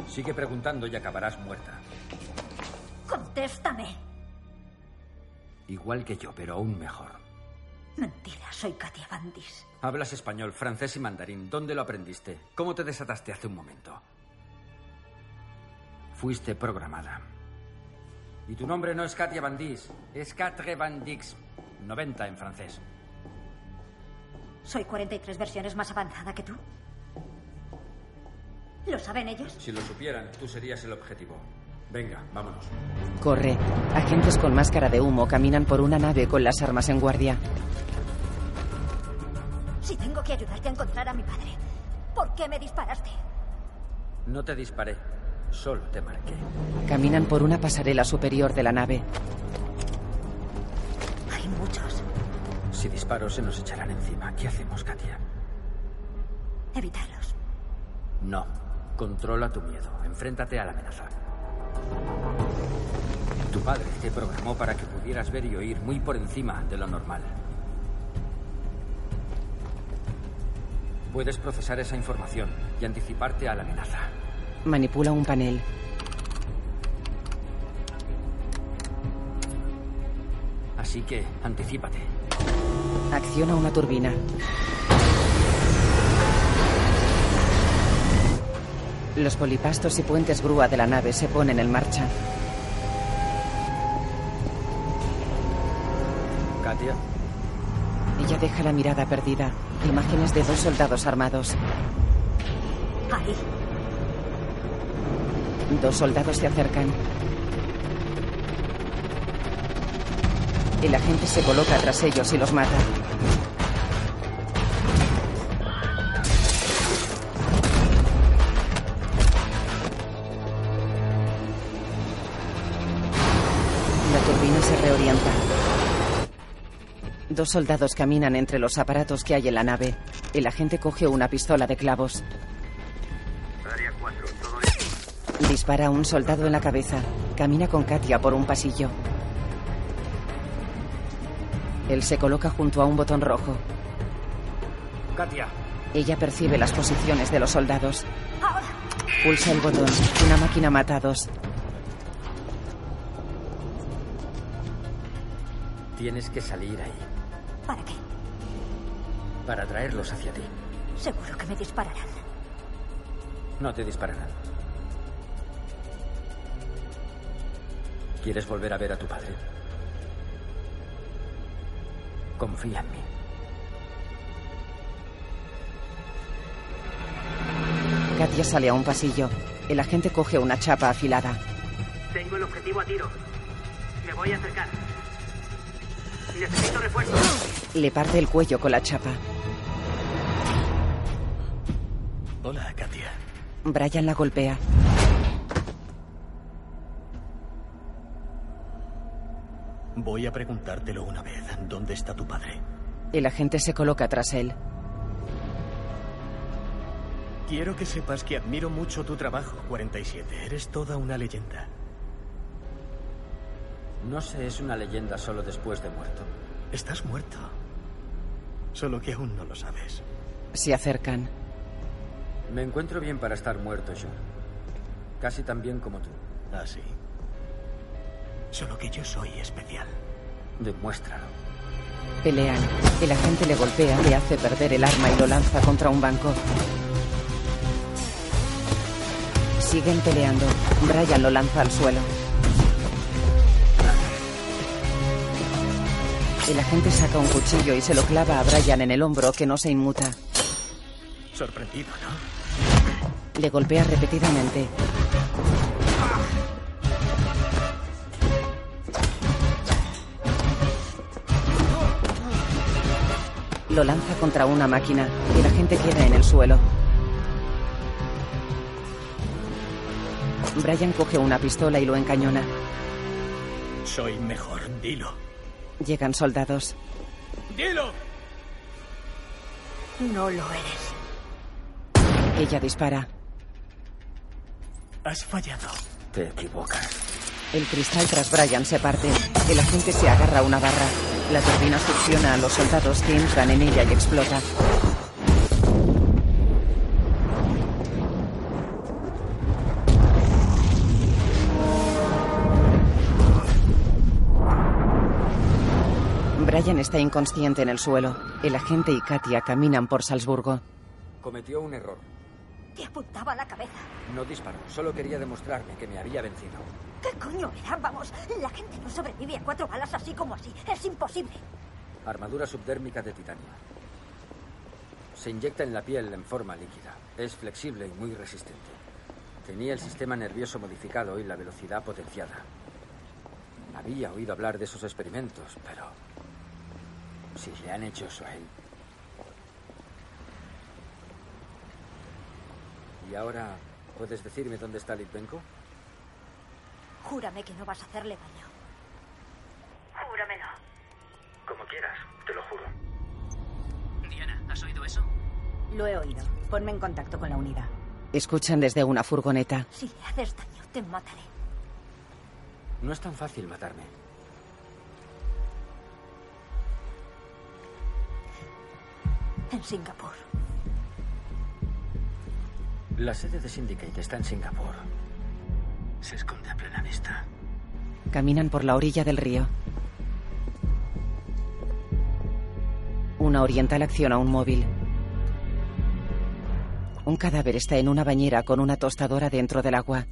S7: Sigue preguntando y acabarás muerta.
S2: Contéstame.
S7: Igual que yo, pero aún mejor.
S2: Mentira, soy Katia Bandis.
S7: Hablas español, francés y mandarín. ¿Dónde lo aprendiste? ¿Cómo te desataste hace un momento? Fuiste programada. Y tu nombre no es Katia Bandis, es Catre Bandix. 90 en francés.
S2: ¿Soy 43 versiones más avanzada que tú? ¿Lo saben ellos?
S7: Si lo supieran, tú serías el objetivo. Venga, vámonos.
S1: Corre. Agentes con máscara de humo caminan por una nave con las armas en guardia.
S2: Si tengo que ayudarte a encontrar a mi padre, ¿por qué me disparaste?
S7: No te disparé, solo te marqué.
S1: Caminan por una pasarela superior de la nave.
S2: Hay muchos.
S7: Si disparo se nos echarán encima. ¿Qué hacemos, Katia?
S2: Evitarlos.
S7: No. Controla tu miedo. Enfréntate a la amenaza. Tu padre te programó para que pudieras ver y oír muy por encima de lo normal. Puedes procesar esa información y anticiparte a la amenaza.
S1: Manipula un panel.
S7: Así que, anticípate.
S1: Acciona una turbina. Los polipastos y puentes grúa de la nave se ponen en marcha.
S7: Katia,
S1: Ella deja la mirada perdida. Imágenes de dos soldados armados.
S2: Ahí.
S1: Dos soldados se acercan. El agente se coloca tras ellos y los mata. Dos soldados caminan entre los aparatos que hay en la nave. El agente coge una pistola de clavos.
S14: Área 4, todo listo.
S1: Dispara a un soldado en la cabeza. Camina con Katia por un pasillo. Él se coloca junto a un botón rojo.
S7: Katia.
S1: Ella percibe las posiciones de los soldados.
S2: Ahora.
S1: Pulsa el botón. Una máquina mata a dos.
S7: Tienes que salir ahí
S2: ¿Para qué?
S7: para traerlos hacia ti.
S2: Seguro que me dispararán.
S7: No te dispararán. ¿Quieres volver a ver a tu padre? Confía en mí.
S1: Katia sale a un pasillo. El agente coge una chapa afilada.
S14: Tengo el objetivo a tiro. Me voy a acercar. Necesito refuerzo.
S1: Le parte el cuello con la chapa.
S11: Hola, Katia.
S1: Brian la golpea.
S11: Voy a preguntártelo una vez. ¿Dónde está tu padre?
S1: El agente se coloca tras él.
S11: Quiero que sepas que admiro mucho tu trabajo, 47. Eres toda una leyenda.
S7: No se es una leyenda solo después de muerto.
S11: Estás muerto. Solo que aún no lo sabes.
S1: Se acercan.
S7: Me encuentro bien para estar muerto, John. Casi tan bien como tú.
S11: Ah, sí. Solo que yo soy especial.
S7: Demuéstralo.
S1: Pelean. El agente le golpea, le hace perder el arma y lo lanza contra un banco. Siguen peleando. Brian lo lanza al suelo. El agente saca un cuchillo y se lo clava a Brian en el hombro que no se inmuta.
S11: Sorprendido, ¿no?
S1: Le golpea repetidamente. Lo lanza contra una máquina. El agente queda en el suelo. Brian coge una pistola y lo encañona.
S11: Soy mejor, dilo.
S1: Llegan soldados.
S11: ¡Dilo!
S2: No lo eres.
S1: Ella dispara.
S11: Has fallado.
S7: Te equivocas.
S1: El cristal tras Brian se parte. El agente se agarra a una barra. La turbina succiona a los soldados que entran en ella y explota. Brian está inconsciente en el suelo. El agente y Katia caminan por Salzburgo.
S7: Cometió un error.
S2: Te apuntaba a la cabeza.
S7: No disparó, solo quería demostrarme que me había vencido.
S2: ¿Qué coño era? Vamos, la gente no sobrevive a cuatro balas así como así. Es imposible.
S7: Armadura subdérmica de titanio. Se inyecta en la piel en forma líquida. Es flexible y muy resistente. Tenía el sistema nervioso modificado y la velocidad potenciada. Había oído hablar de esos experimentos, pero... Si le han hecho eso a él. ¿Y ahora puedes decirme dónde está Litvenko?
S2: Júrame que no vas a hacerle daño. Júramelo.
S8: Como quieras, te lo juro.
S14: Diana, ¿has oído eso?
S15: Lo he oído. Ponme en contacto con la unidad.
S1: Escuchan desde una furgoneta.
S2: Si le haces daño, te mataré.
S7: No es tan fácil matarme.
S2: En Singapur.
S7: La sede de Syndicate está en Singapur. Se esconde a plena vista.
S1: Caminan por la orilla del río. Una oriental acciona un móvil. Un cadáver está en una bañera con una tostadora dentro del agua.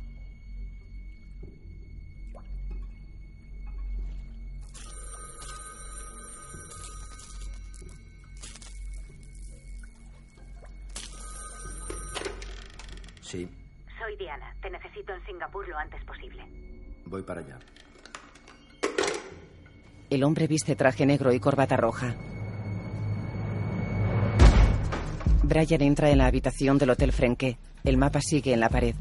S10: En Singapur lo antes posible.
S7: voy para allá.
S1: El hombre viste traje negro y corbata roja. Brian entra en la habitación del Hotel Frenke. El mapa sigue en la pared.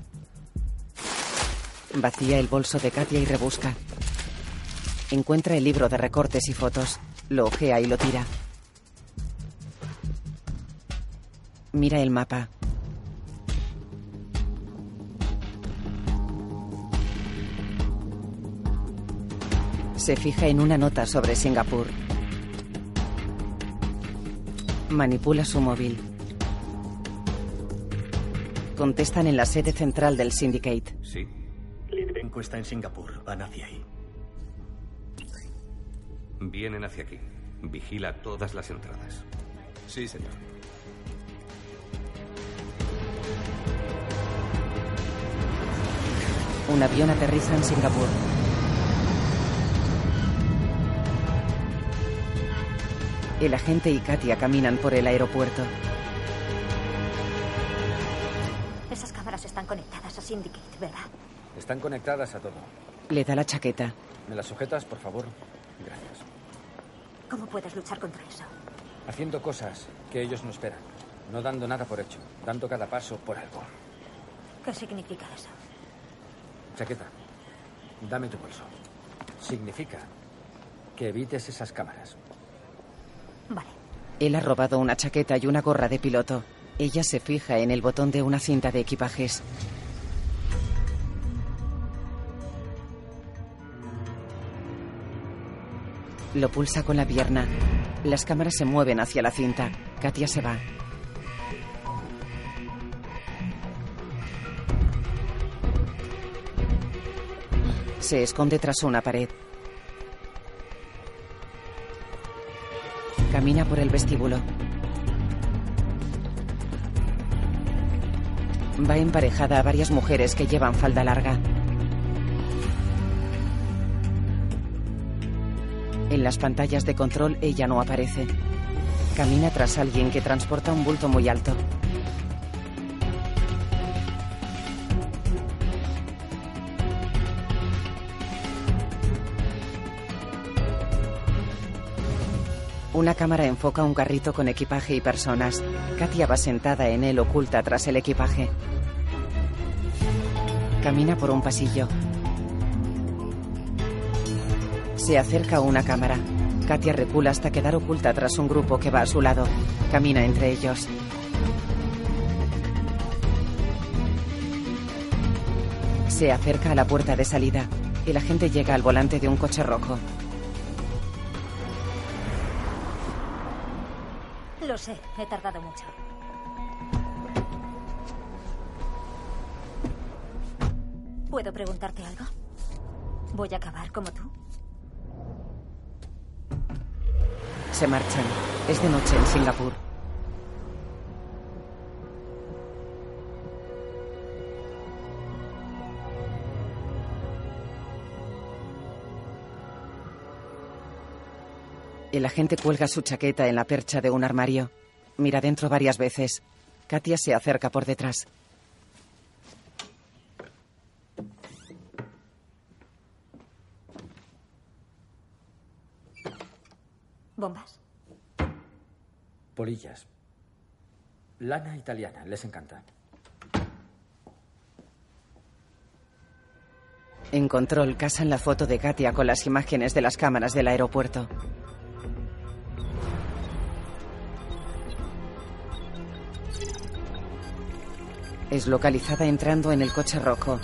S1: Vacía el bolso de Katia y rebusca. Encuentra el libro de recortes y fotos. Lo ojea y lo tira. Mira el mapa. Se fija en una nota sobre Singapur. Manipula su móvil. Contestan en la sede central del Syndicate.
S3: Sí.
S11: Está en Singapur. Van hacia ahí.
S3: Vienen hacia aquí. Vigila todas las entradas.
S13: Sí, señor.
S1: Un avión aterriza en Singapur. El agente y Katia caminan por el aeropuerto.
S2: Esas cámaras están conectadas a Syndicate, ¿verdad?
S7: Están conectadas a todo.
S1: Le da la chaqueta.
S7: ¿Me las sujetas, por favor? Gracias.
S2: ¿Cómo puedes luchar contra eso?
S7: Haciendo cosas que ellos no esperan. No dando nada por hecho. Dando cada paso por algo.
S2: ¿Qué significa eso?
S7: Chaqueta, dame tu bolso. Significa que evites esas cámaras.
S1: Él ha robado una chaqueta y una gorra de piloto. Ella se fija en el botón de una cinta de equipajes. Lo pulsa con la pierna. Las cámaras se mueven hacia la cinta. Katia se va. Se esconde tras una pared. Camina por el vestíbulo. Va emparejada a varias mujeres que llevan falda larga. En las pantallas de control ella no aparece. Camina tras alguien que transporta un bulto muy alto. Una cámara enfoca un carrito con equipaje y personas. Katia va sentada en él oculta tras el equipaje. Camina por un pasillo. Se acerca una cámara. Katia recula hasta quedar oculta tras un grupo que va a su lado. Camina entre ellos. Se acerca a la puerta de salida. El agente llega al volante de un coche rojo.
S2: Lo sé, he tardado mucho. ¿Puedo preguntarte algo? ¿Voy a acabar como tú?
S1: Se marchan. Es de noche en Singapur. El agente cuelga su chaqueta en la percha de un armario. Mira dentro varias veces. Katia se acerca por detrás.
S2: ¿Bombas?
S7: Polillas. Lana italiana, les encanta.
S1: En control casan la foto de Katia con las imágenes de las cámaras del aeropuerto. Es localizada entrando en el coche rojo.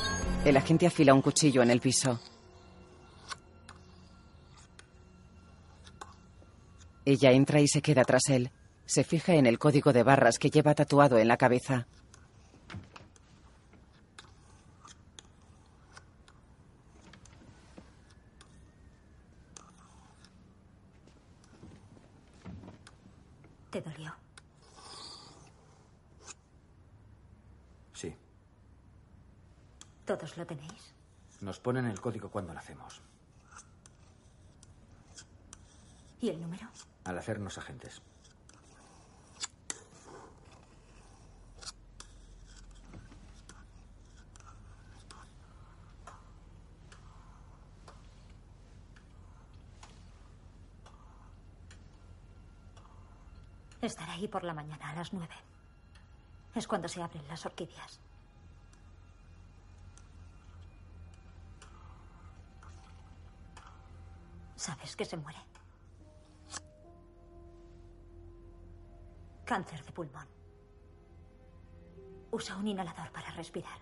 S1: El agente afila un cuchillo en el piso. Ella entra y se queda tras él. Se fija en el código de barras que lleva tatuado en la cabeza.
S2: ¿Te dolió?
S7: Sí.
S2: ¿Todos lo tenéis?
S7: Nos ponen el código cuando nacemos.
S2: ¿Y el número?
S7: Al hacernos agentes.
S2: Estaré ahí por la mañana a las nueve. Es cuando se abren las orquídeas. ¿Sabes que se muere? Cáncer de pulmón. Usa un inhalador para respirar.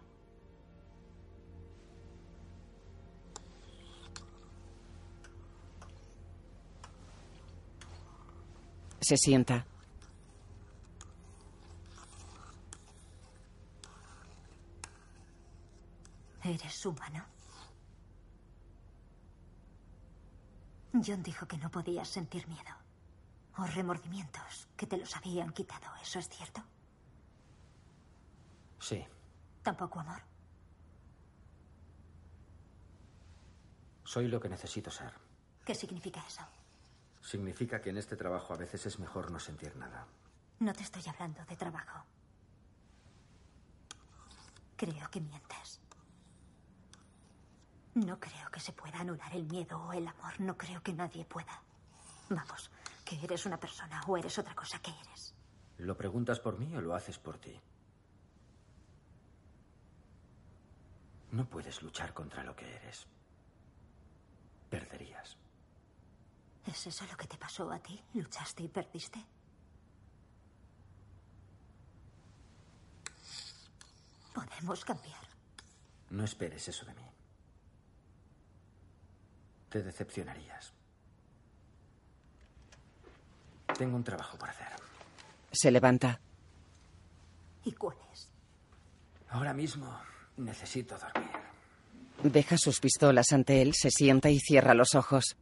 S1: Se sienta.
S2: ¿Eres humano? John dijo que no podías sentir miedo o remordimientos, que te los habían quitado. ¿Eso es cierto?
S7: Sí.
S2: Tampoco amor.
S7: Soy lo que necesito ser.
S2: ¿Qué significa eso?
S7: Significa que en este trabajo a veces es mejor no sentir nada.
S2: No te estoy hablando de trabajo. Creo que mientes. No creo que se pueda anular el miedo o el amor. No creo que nadie pueda. Vamos, que eres una persona o eres otra cosa que eres.
S7: ¿Lo preguntas por mí o lo haces por ti? No puedes luchar contra lo que eres. Perderías.
S2: ¿Es eso lo que te pasó a ti? ¿Luchaste y perdiste? Podemos cambiar.
S7: No esperes eso de mí. Te decepcionarías. Tengo un trabajo por hacer.
S1: Se levanta.
S2: ¿Y cuál es?
S7: Ahora mismo necesito dormir.
S1: Deja sus pistolas ante él, se sienta y cierra los ojos.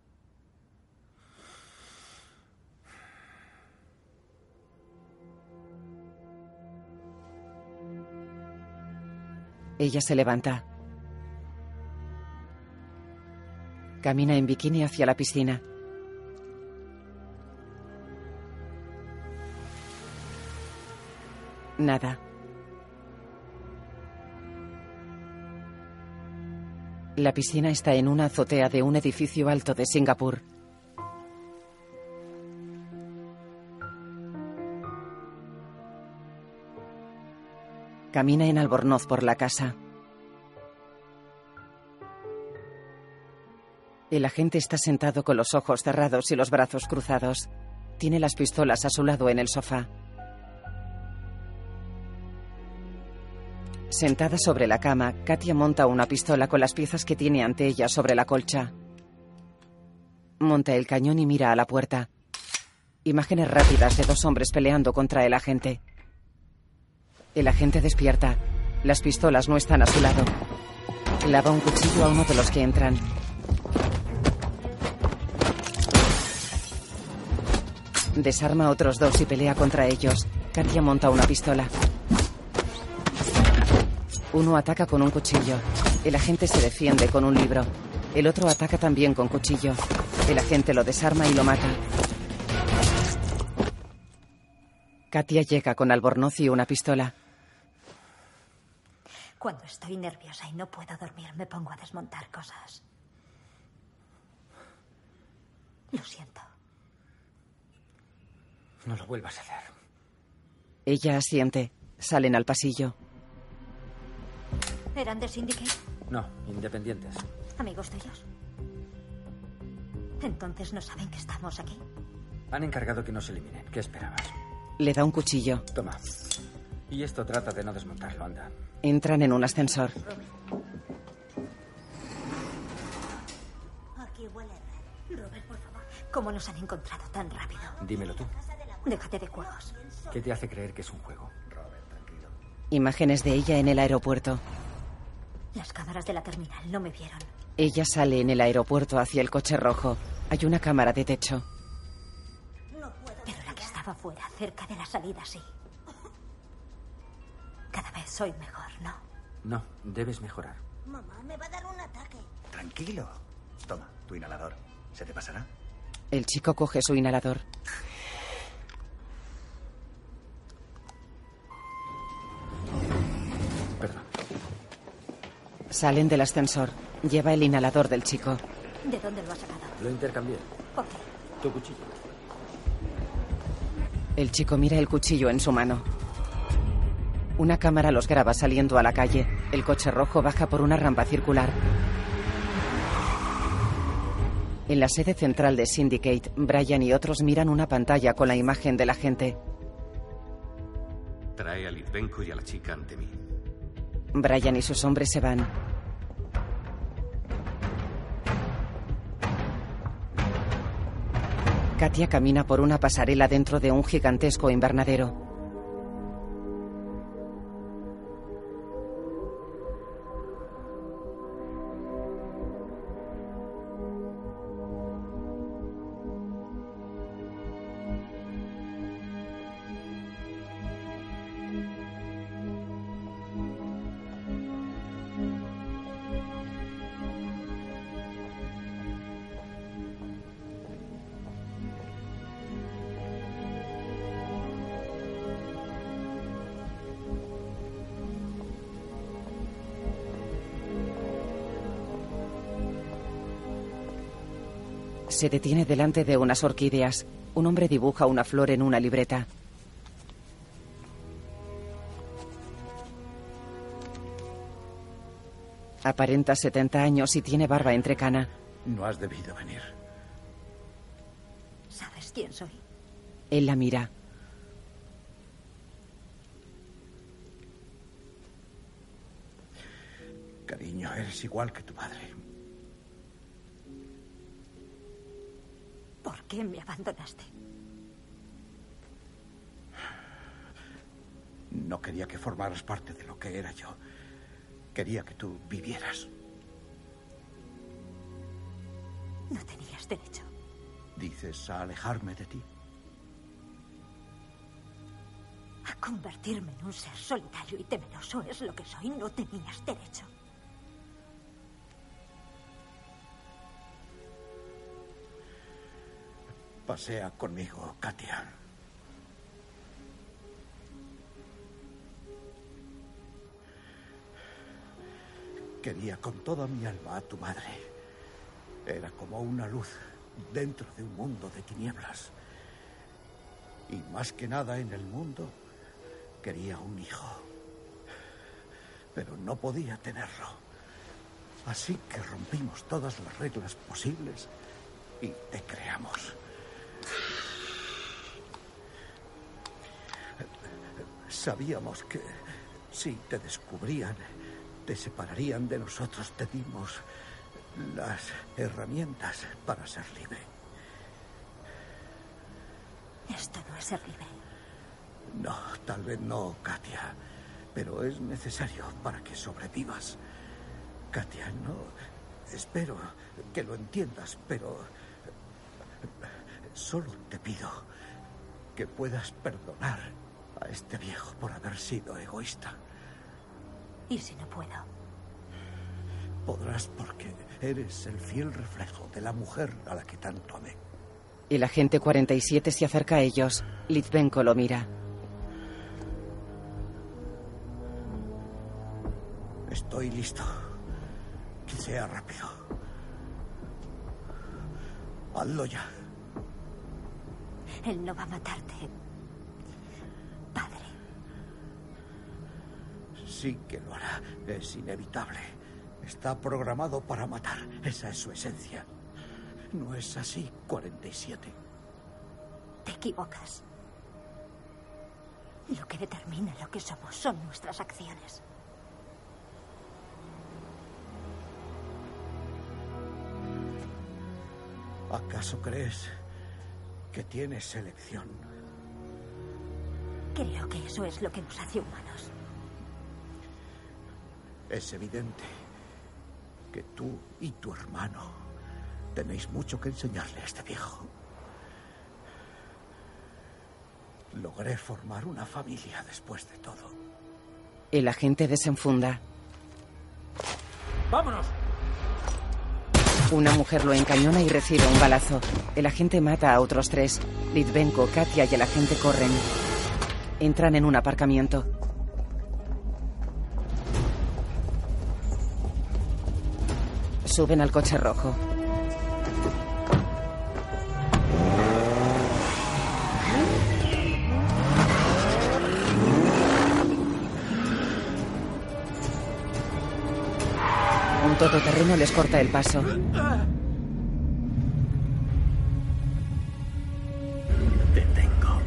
S1: Ella se levanta. Camina en bikini hacia la piscina. Nada. La piscina está en una azotea de un edificio alto de Singapur. Camina en albornoz por la casa. El agente está sentado con los ojos cerrados y los brazos cruzados. Tiene las pistolas a su lado en el sofá. Sentada sobre la cama, Katia monta una pistola con las piezas que tiene ante ella sobre la colcha. Monta el cañón y mira a la puerta. Imágenes rápidas de dos hombres peleando contra el agente. El agente despierta. Las pistolas no están a su lado. Lava un cuchillo a uno de los que entran. Desarma a otros dos y pelea contra ellos. Katia monta una pistola. Uno ataca con un cuchillo. El agente se defiende con un libro. El otro ataca también con cuchillo. El agente lo desarma y lo mata. Katia llega con albornoz y una pistola.
S2: Cuando estoy nerviosa y no puedo dormir, me pongo a desmontar cosas. Lo siento.
S7: No lo vuelvas a hacer.
S1: Ella asiente. Salen al pasillo.
S2: ¿Eran de Syndicate?
S7: No, independientes.
S2: ¿Amigos tuyos? Entonces no saben que estamos aquí.
S7: Han encargado que nos eliminen. ¿Qué esperabas?
S1: Le da un cuchillo.
S7: Toma. Y esto trata de no desmontarlo, anda.
S1: Entran en un ascensor.
S2: Aquí huele raro. Robert, por favor. ¿Cómo nos han encontrado tan rápido?
S7: Dímelo tú.
S2: Déjate de juegos.
S7: ¿Qué te hace creer que es un juego?
S1: Imágenes de ella en el aeropuerto.
S2: Las cámaras de la terminal no me vieron.
S1: Ella sale en el aeropuerto hacia el coche rojo. Hay una cámara de techo.
S2: Pero la que estaba fuera, cerca de la salida, sí. Cada vez soy mejor, ¿no?
S7: No, debes mejorar.
S16: Mamá, me va a dar un ataque.
S6: Tranquilo. Toma, tu inhalador. ¿Se te pasará?
S1: El chico coge su inhalador.
S7: Perdón.
S1: Salen del ascensor. Lleva el inhalador del chico.
S2: ¿De dónde lo has sacado?
S7: Lo intercambié.
S2: ¿Por qué?
S7: Tu cuchillo.
S1: El chico mira el cuchillo en su mano. Una cámara los graba saliendo a la calle. El coche rojo baja por una rampa circular. En la sede central de Syndicate, Brian y otros miran una pantalla con la imagen de la gente.
S3: Trae a Litvenko y a la chica ante mí.
S1: Brian y sus hombres se van. Katia camina por una pasarela dentro de un gigantesco invernadero. Se detiene delante de unas orquídeas. Un hombre dibuja una flor en una libreta. Aparenta 70 años y tiene barba entrecana.
S6: No has debido venir.
S2: ¿Sabes quién soy?
S1: Él la mira.
S6: Cariño, eres igual que tu madre.
S2: ¿Por qué me abandonaste?
S17: No quería que formaras parte de lo que era yo. Quería que tú vivieras.
S2: No tenías derecho.
S17: ¿Dices a alejarme de ti?
S2: A convertirme en un ser solitario y temeroso es lo que soy. No tenías derecho.
S17: Pasea conmigo, Katia. Quería con toda mi alma a tu madre. Era como una luz dentro de un mundo de tinieblas. Y más que nada en el mundo, quería un hijo. Pero no podía tenerlo. Así que rompimos todas las reglas posibles y te creamos. Sabíamos que si te descubrían, te separarían de nosotros. Te dimos las herramientas para ser libre.
S2: Esto no es ser libre.
S17: No, tal vez no, Katia. Pero es necesario para que sobrevivas. Katia, no. Espero que lo entiendas, pero. Solo te pido que puedas perdonar a este viejo por haber sido egoísta.
S2: ¿Y si no puedo?
S17: Podrás porque eres el fiel reflejo de la mujer a la que tanto amé.
S1: El agente 47 se acerca a ellos. Litvenko lo mira.
S17: Estoy listo. Que sea rápido. Hazlo ya.
S2: Él no va a matarte. Padre.
S17: Sí que lo hará. Es inevitable. Está programado para matar. Esa es su esencia. ¿No es así, 47?
S2: Te equivocas. Lo que determina lo que somos son nuestras acciones.
S17: ¿Acaso crees que tienes elección?
S2: Creo que eso es lo que nos hace humanos.
S17: Es evidente que tú y tu hermano tenéis mucho que enseñarle a este viejo. Logré formar una familia después de todo.
S1: El agente desenfunda.
S4: ¡Vámonos!
S1: Una mujer lo encañona y recibe un balazo. El agente mata a otros tres. Litvenko, Katia y el agente corren. Entran en un aparcamiento. Suben al coche rojo. Todoterreno les corta el paso.
S4: Te tengo.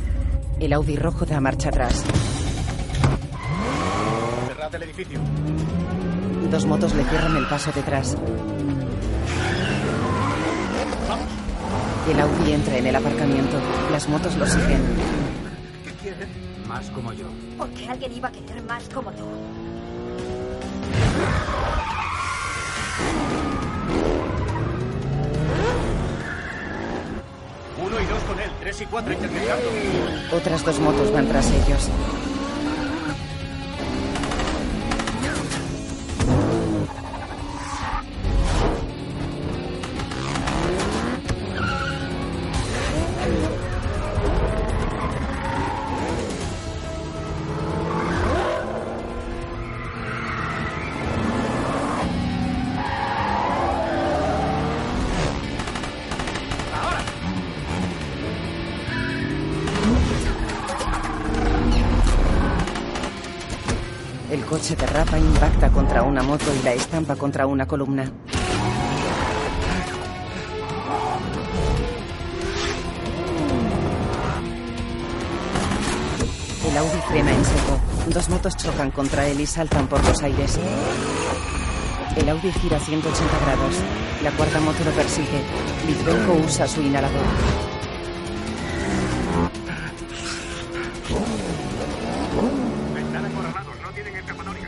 S1: El Audi rojo da marcha atrás.
S4: Cerrad el edificio.
S1: Dos motos le cierran el paso detrás. El Audi entra en el aparcamiento. Las motos lo siguen.
S7: ¿Qué quieren? Más como yo.
S2: Porque alguien iba a querer más como tú.
S1: Otras dos motos van tras ellos. Una moto y la estampa contra una columna. El Audi frena en seco. Dos motos chocan contra él y saltan por los aires. El Audi gira 180 grados. La cuarta moto lo persigue. Litvenko usa su inhalador.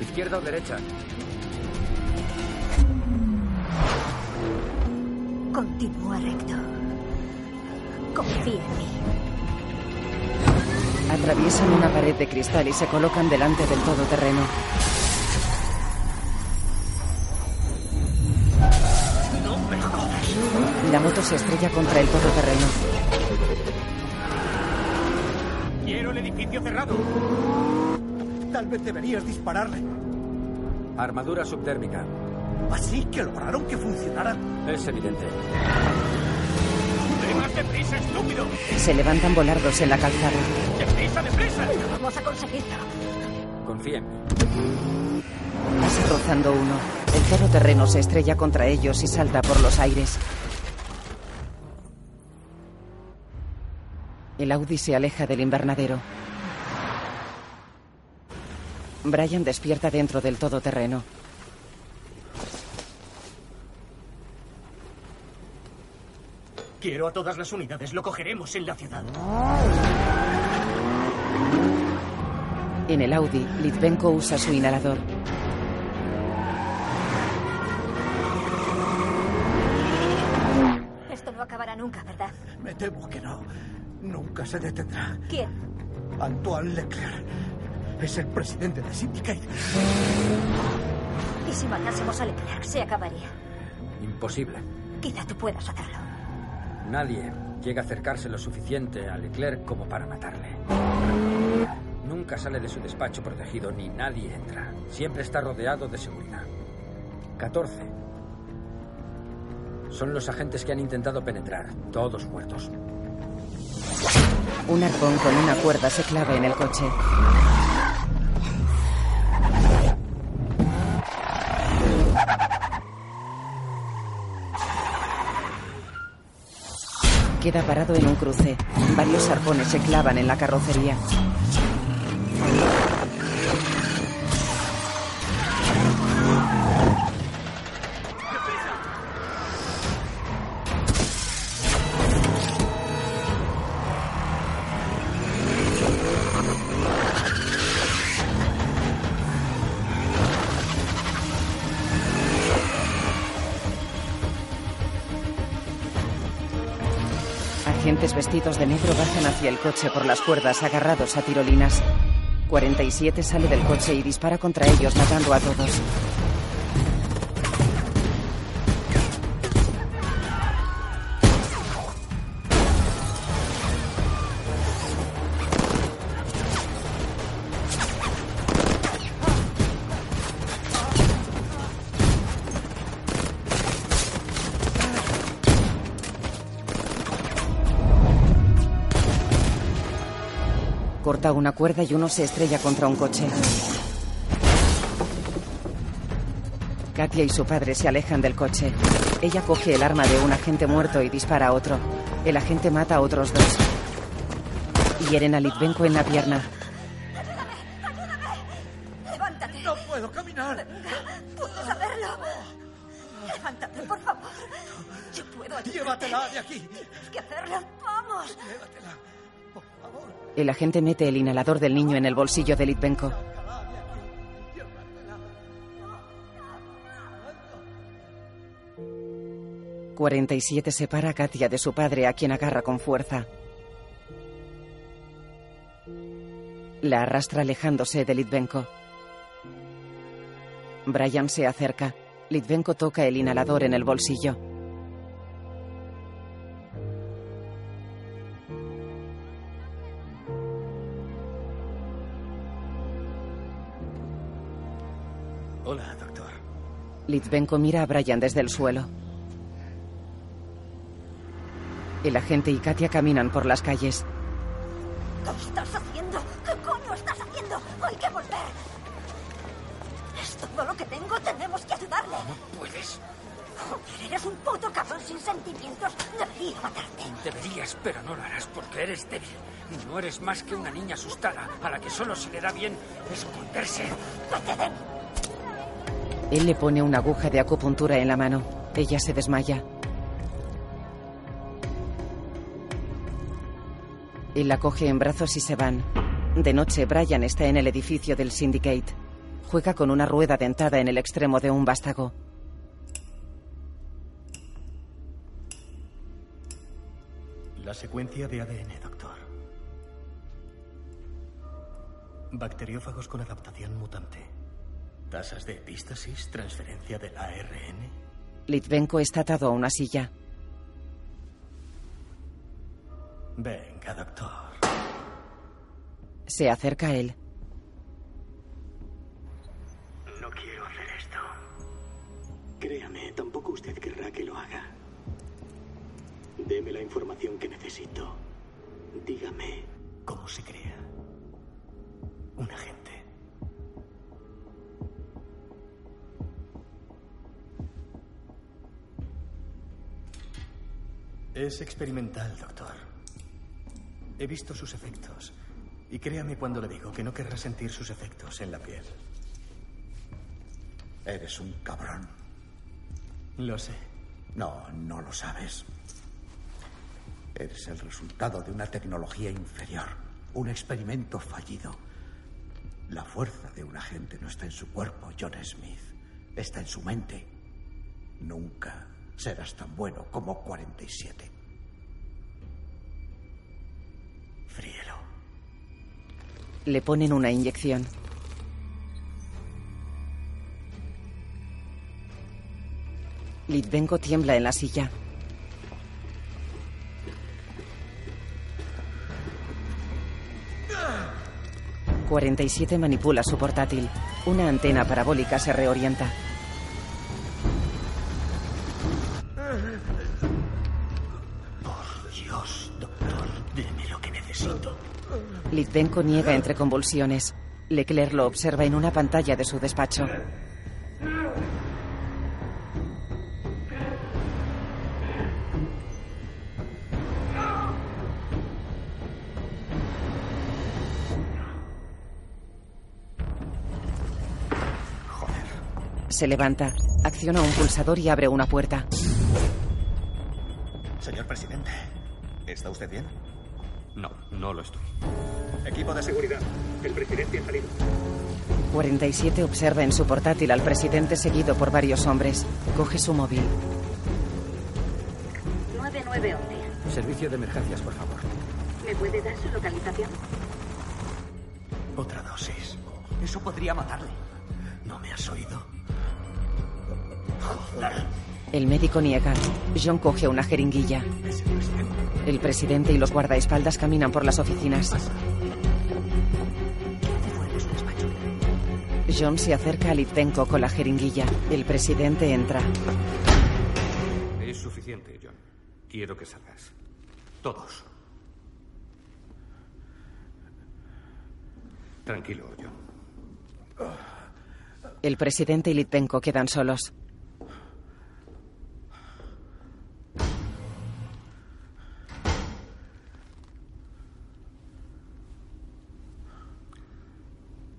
S7: ¿Izquierda o derecha?
S1: Pared de cristal y se colocan delante del todoterreno.
S11: No me jodas.
S1: La moto se estrella contra el todoterreno.
S11: Quiero el edificio cerrado.
S17: Tal vez deberías dispararle.
S7: Armadura subtérmica.
S17: Así que lograron que funcionara.
S7: Es evidente.
S11: ¡Ve más deprisa, estúpido!
S1: Se levantan volardos en la calzada.
S11: ¡Deprisa, deprisa!
S2: Vamos a conseguirlo.
S7: Confía en mí.
S1: Pasa rozando uno. El todoterreno se estrella contra ellos y salta por los aires. El Audi se aleja del invernadero. Brian despierta dentro del todoterreno.
S11: Quiero a todas las unidades. Lo cogeremos en la ciudad.
S1: En el Audi, Litvenko usa su inhalador.
S2: Esto no acabará nunca, ¿verdad?
S17: Me temo que no. Nunca se detendrá.
S2: ¿Quién?
S17: Antoine Leclerc. Es el presidente de Syndicate.
S2: ¿Y si matásemos a Leclerc, se acabaría?
S7: Imposible.
S2: Quizá tú puedas hacerlo.
S7: Nadie llega a acercarse lo suficiente a Leclerc como para matarle. Nunca sale de su despacho protegido ni nadie entra. Siempre está rodeado de seguridad. 14. Son los agentes que han intentado penetrar, todos muertos.
S1: Un arpón con una cuerda se clava en el coche. Queda parado en un cruce. Varios arpones se clavan en la carrocería. Vestidos de negro bajan hacia el coche por las cuerdas agarrados a tirolinas. 47 sale del coche y dispara contra ellos matando a todos. Una cuerda y uno se estrella contra un coche. Katia y su padre se alejan del coche. Ella coge el arma de un agente muerto y dispara a otro. El agente mata a otros dos. Hieren a Litvenko en la pierna. El agente mete el inhalador del niño en el bolsillo de Litvenko. 47 separa a Katia de su padre, a quien agarra con fuerza. La arrastra alejándose de Litvenko. Brian se acerca. Litvenko toca el inhalador en el bolsillo. Litvenko mira a Brian desde el suelo. El agente y Katia caminan por las calles.
S2: ¿Qué estás haciendo? ¿Qué coño estás haciendo? Hay que volver. Es todo lo que tengo. Tenemos que ayudarle.
S7: No puedes.
S2: Joder, eres un puto cabrón sin sentimientos. Debería matarte.
S7: Deberías, pero no lo harás porque eres débil. No eres más que una niña asustada a la que solo se le da bien esconderse.
S2: ¡Que te den!
S1: Él le pone una aguja de acupuntura en la mano. Ella se desmaya. Él la coge en brazos y se van. De noche, Brian está en el edificio del Syndicate. juega con una rueda dentada en el extremo de un vástago.
S11: La secuencia de ADN, doctor. Bacteriófagos con adaptación mutante. Tasas de epístasis, transferencia del ARN.
S1: Litvenko está atado a una silla.
S11: Venga, doctor.
S1: Se acerca a él.
S6: No quiero hacer esto. Créame, tampoco usted querrá que lo haga. Deme la información que necesito. Dígame.
S11: ¿Cómo se crea? Un agente. Es experimental, doctor. He visto sus efectos. Y créame cuando le digo que no querrá sentir sus efectos en la piel.
S17: Eres un cabrón.
S11: Lo sé.
S17: No, no lo sabes. Eres el resultado de una tecnología inferior, un experimento fallido. La fuerza de un agente no está en su cuerpo, John Smith. Está en su mente. Nunca serás tan bueno como 47.
S11: Fríelo.
S1: Le ponen una inyección. Litvenko tiembla en la silla. ...47 manipula su portátil. Una antena parabólica se reorienta.
S11: Necesito.
S1: Litvenko niega entre convulsiones. Leclerc lo observa en una pantalla de su despacho. Se levanta, acciona un pulsador y abre una puerta.
S18: Señor presidente, ¿está usted bien?
S3: No, no lo estoy.
S18: Equipo de seguridad. El presidente ha salido.
S1: 47 observa en su portátil al presidente seguido por varios hombres. Coge su móvil.
S10: 9911.
S7: Servicio de emergencias, por favor.
S10: ¿Me puede dar su localización?
S11: Otra dosis.
S6: Eso podría matarle.
S11: ¿No me has oído?
S1: El médico niega. John coge una jeringuilla. El presidente y los guardaespaldas caminan por las oficinas. John se acerca a Litvenko con la jeringuilla. El presidente entra.
S3: Es suficiente, John. Quiero que salgas. Todos. Tranquilo, John.
S1: El presidente y Litvenko quedan solos.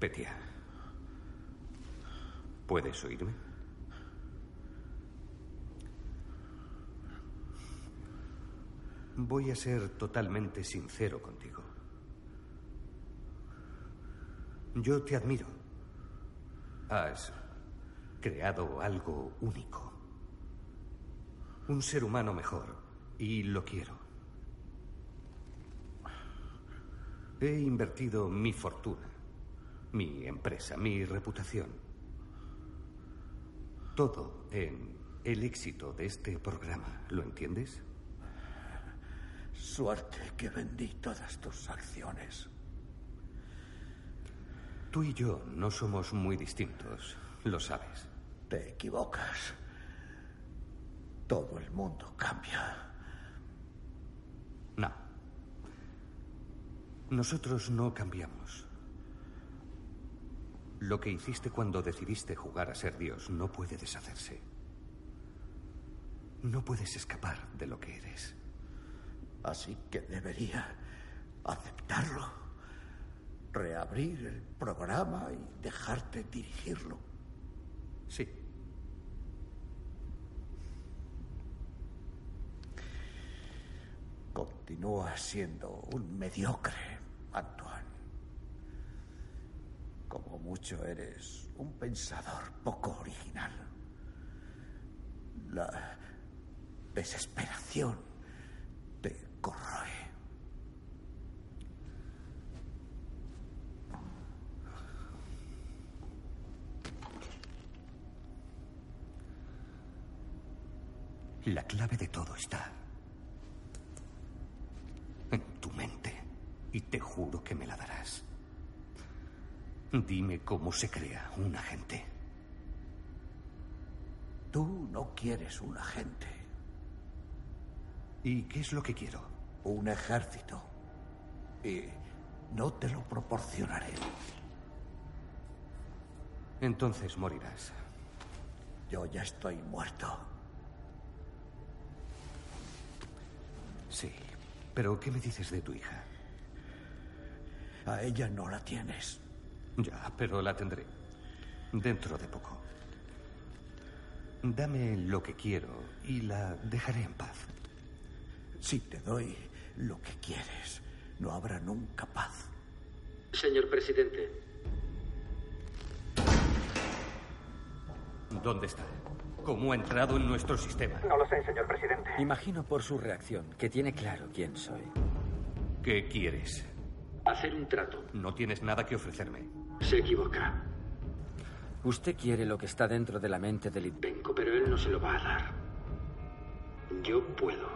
S3: Petia. ¿Puedes oírme? Voy a ser totalmente sincero contigo. Yo te admiro. Has creado algo único. Un ser humano mejor. Y lo quiero. He invertido mi fortuna, mi empresa, mi reputación. Todo en el éxito de este programa. ¿Lo entiendes?
S17: Suerte que vendí todas tus acciones.
S3: Tú y yo no somos muy distintos, lo sabes.
S17: Te equivocas. Todo el mundo cambia.
S3: No. Nosotros no cambiamos. Lo que hiciste cuando decidiste jugar a ser Dios no puede deshacerse. No puedes escapar de lo que eres.
S17: Así que debería aceptarlo, reabrir el programa y dejarte dirigirlo.
S3: Sí.
S17: Continúa siendo un mediocre, Antoine. Como mucho eres un pensador poco original. La desesperación te corroe.
S3: La clave de todo está en tu mente. Y te juro que me la darás. Dime cómo se crea un agente.
S17: Tú no quieres un agente.
S3: ¿Y qué es lo que quiero?
S17: Un ejército. Y no te lo proporcionaré.
S3: Entonces morirás.
S17: Yo ya estoy muerto.
S3: Sí. Pero ¿qué me dices de tu hija?
S17: A ella no la tienes.
S3: Ya, pero la tendré. Dentro de poco. Dame lo que quiero y la dejaré en paz.
S17: Si te doy lo que quieres, no habrá nunca paz.
S7: Señor presidente.
S3: ¿Dónde está? ¿Cómo ha entrado en nuestro sistema?
S18: No lo sé, señor presidente.
S7: Imagino por su reacción que tiene claro quién soy.
S3: ¿Qué quieres?
S7: Hacer un trato.
S3: No tienes nada que ofrecerme.
S7: Se equivoca. Usted quiere lo que está dentro de la mente de Litvenko, pero él no se lo va a dar. Yo puedo.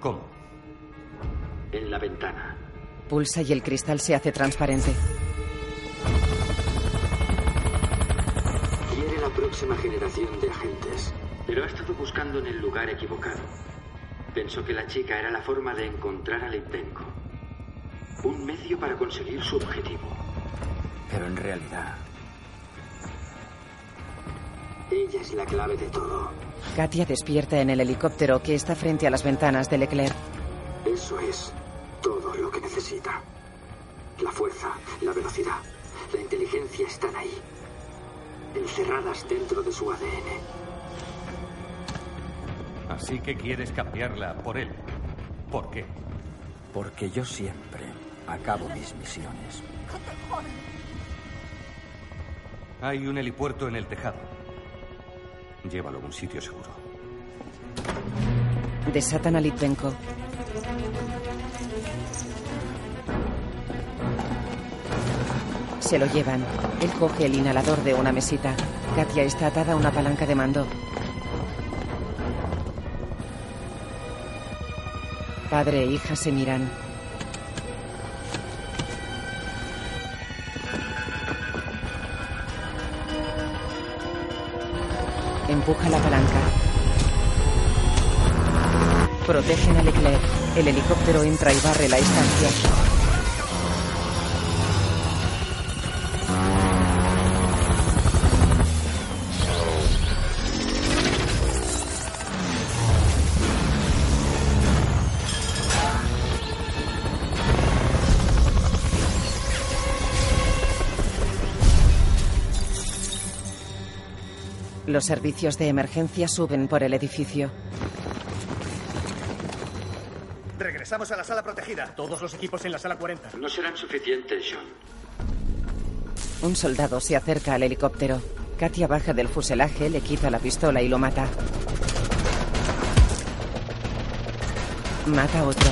S3: ¿Cómo?
S7: En la ventana.
S1: Pulsa y el cristal se hace transparente.
S7: Quiere la próxima generación de agentes, pero ha estado buscando en el lugar equivocado. Pensó que la chica era la forma de encontrar a Litvenko. Un medio para conseguir su objetivo. Pero en realidad... Ella es la clave de todo.
S1: Katia despierta en el helicóptero que está frente a las ventanas de Leclerc.
S7: Eso es todo lo que necesita. La fuerza, la velocidad, la inteligencia están ahí. Encerradas dentro de su ADN.
S3: Así que quieres cambiarla por él. ¿Por qué?
S7: Porque yo siempre acabo mis misiones.
S3: Hay un helipuerto en el tejado. Llévalo a un sitio seguro.
S1: Desatan a Litvenko. Se lo llevan. Él coge el inhalador de una mesita. Katia está atada a una palanca de mando. Padre e hija se miran. Empuja la palanca. Protegen a Leclerc. El helicóptero entra y barre la estancia. Los servicios de emergencia suben por el edificio.
S18: Regresamos a la sala protegida.
S11: Todos los equipos en la sala 40.
S7: No serán suficientes, Sean.
S1: Un soldado se acerca al helicóptero. Katia baja del fuselaje, le quita la pistola y lo mata. Mata a otro.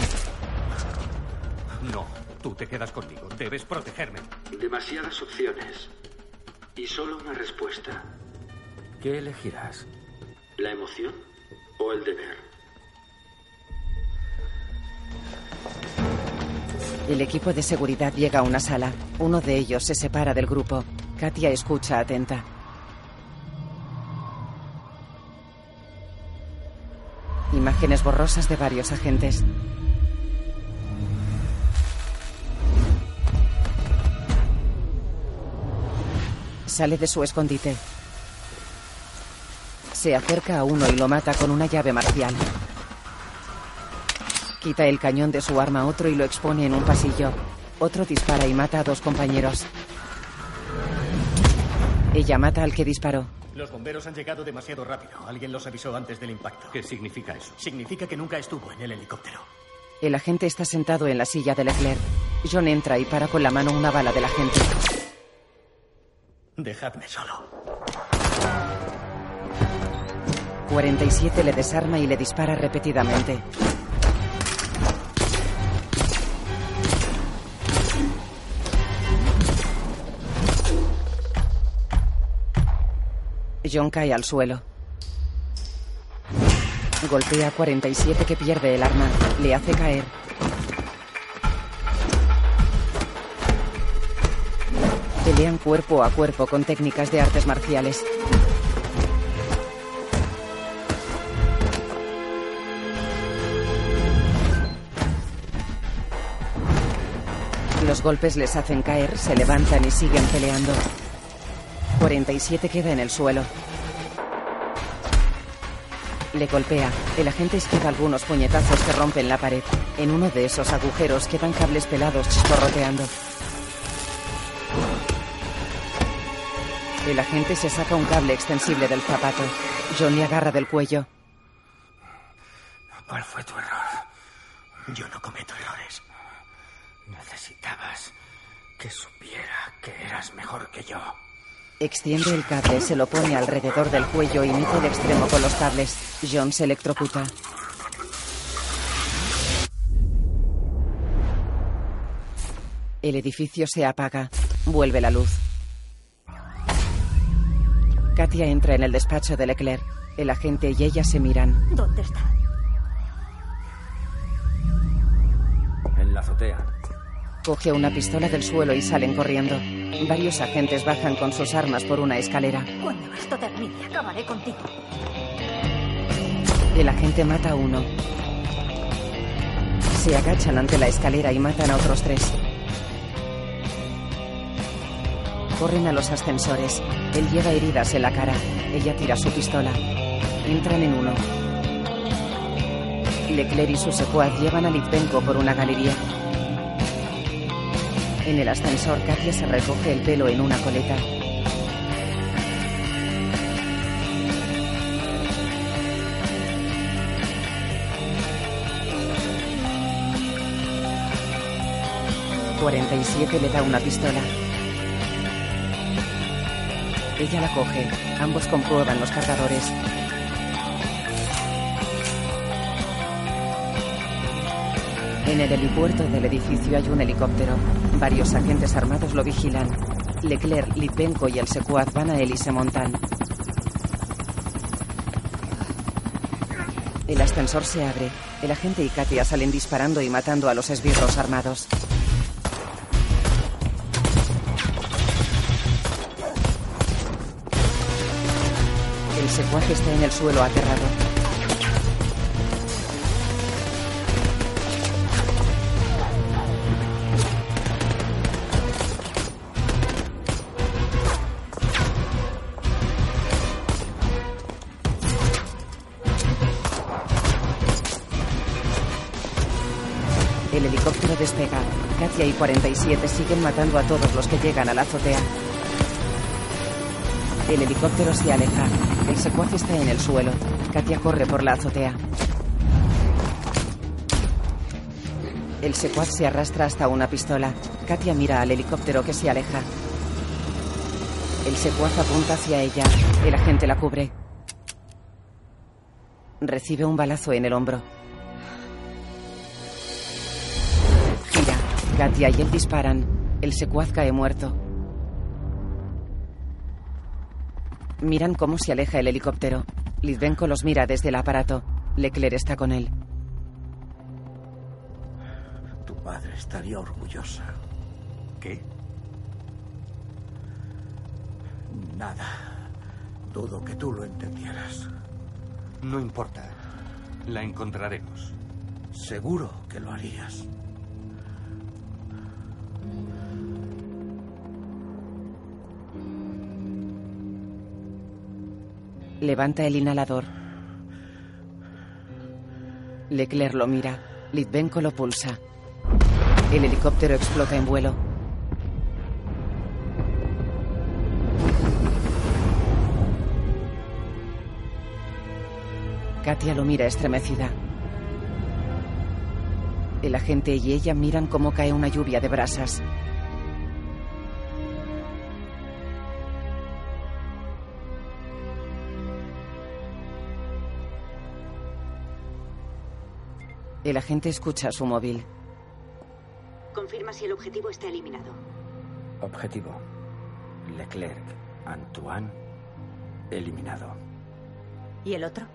S3: No, tú te quedas conmigo. Debes protegerme.
S7: Demasiadas opciones. Y solo una respuesta. ¿Qué elegirás? ¿La emoción o el deber?
S1: El equipo de seguridad llega a una sala. Uno de ellos se separa del grupo. Katia escucha atenta. Imágenes borrosas de varios agentes. Sale de su escondite. Se acerca a uno y lo mata con una llave marcial. Quita el cañón de su arma a otro y lo expone en un pasillo. Otro dispara y mata a dos compañeros. Ella mata al que disparó.
S11: Los bomberos han llegado demasiado rápido. Alguien los avisó antes del impacto.
S3: ¿Qué significa eso?
S11: Significa que nunca estuvo en el helicóptero.
S1: El agente está sentado en la silla de Leclerc. John entra y para con la mano una bala del agente.
S11: Dejadme solo.
S1: 47 le desarma y le dispara repetidamente. John cae al suelo. Golpea a 47 que pierde el arma. Le hace caer. Pelean cuerpo a cuerpo con técnicas de artes marciales. Los golpes les hacen caer, se levantan y siguen peleando. 47 queda en el suelo. Le golpea. El agente esquiva algunos puñetazos que rompen la pared. En uno de esos agujeros quedan cables pelados chisporroteando. El agente se saca un cable extensible del zapato. John le agarra del cuello.
S7: ¿Cuál fue tu error?
S11: Yo no cometo errores.
S7: Necesitabas que supiera que eras mejor que yo.
S1: Extiende el cable, se lo pone alrededor del cuello y mete el extremo con los cables. John se electrocuta. El edificio se apaga. Vuelve la luz. Katia entra en el despacho de Leclerc. El agente y ella se miran.
S2: ¿Dónde está?
S7: En la azotea.
S1: Coge una pistola del suelo y salen corriendo. Varios agentes bajan con sus armas por una escalera.
S2: Cuando esto termine, acabaré contigo.
S1: El agente mata a uno. Se agachan ante la escalera y matan a otros tres. Corren a los ascensores. Él lleva heridas en la cara. Ella tira su pistola. Entran en uno. Leclerc y su secuaz llevan a Litvenko por una galería. En el ascensor, Katia se recoge el pelo en una coleta. ...47 le da una pistola. Ella la coge. Ambos comprueban los cargadores. En el helipuerto del edificio hay un helicóptero. Varios agentes armados lo vigilan. Leclerc, Lipenko y el secuaz van a él y se montan. El ascensor se abre. El agente y Katia salen disparando y matando a los esbirros armados. El secuaz está en el suelo aterrado. El helicóptero despega. Katia y 47 siguen matando a todos los que llegan a la azotea. El helicóptero se aleja. El secuaz está en el suelo. Katia corre por la azotea. El secuaz se arrastra hasta una pistola. Katia mira al helicóptero que se aleja. El secuaz apunta hacia ella. El agente la cubre. Recibe un balazo en el hombro. Katia y él disparan. El secuaz cae muerto. Miran cómo se aleja el helicóptero. Litvenko los mira desde el aparato. Leclerc está con él.
S17: Tu madre estaría orgullosa.
S3: ¿Qué?
S17: Nada. Dudo que tú lo entendieras.
S3: No importa. La encontraremos.
S17: Seguro que lo harías.
S1: Levanta el inhalador. Leclerc lo mira. Litvenko lo pulsa. El helicóptero explota en vuelo. Katia lo mira estremecida. El agente y ella miran cómo cae una lluvia de brasas.
S19: El agente escucha su móvil.
S10: Confirma si el objetivo está eliminado.
S7: Objetivo. Leclerc. Antoine. Eliminado.
S20: ¿Y el otro?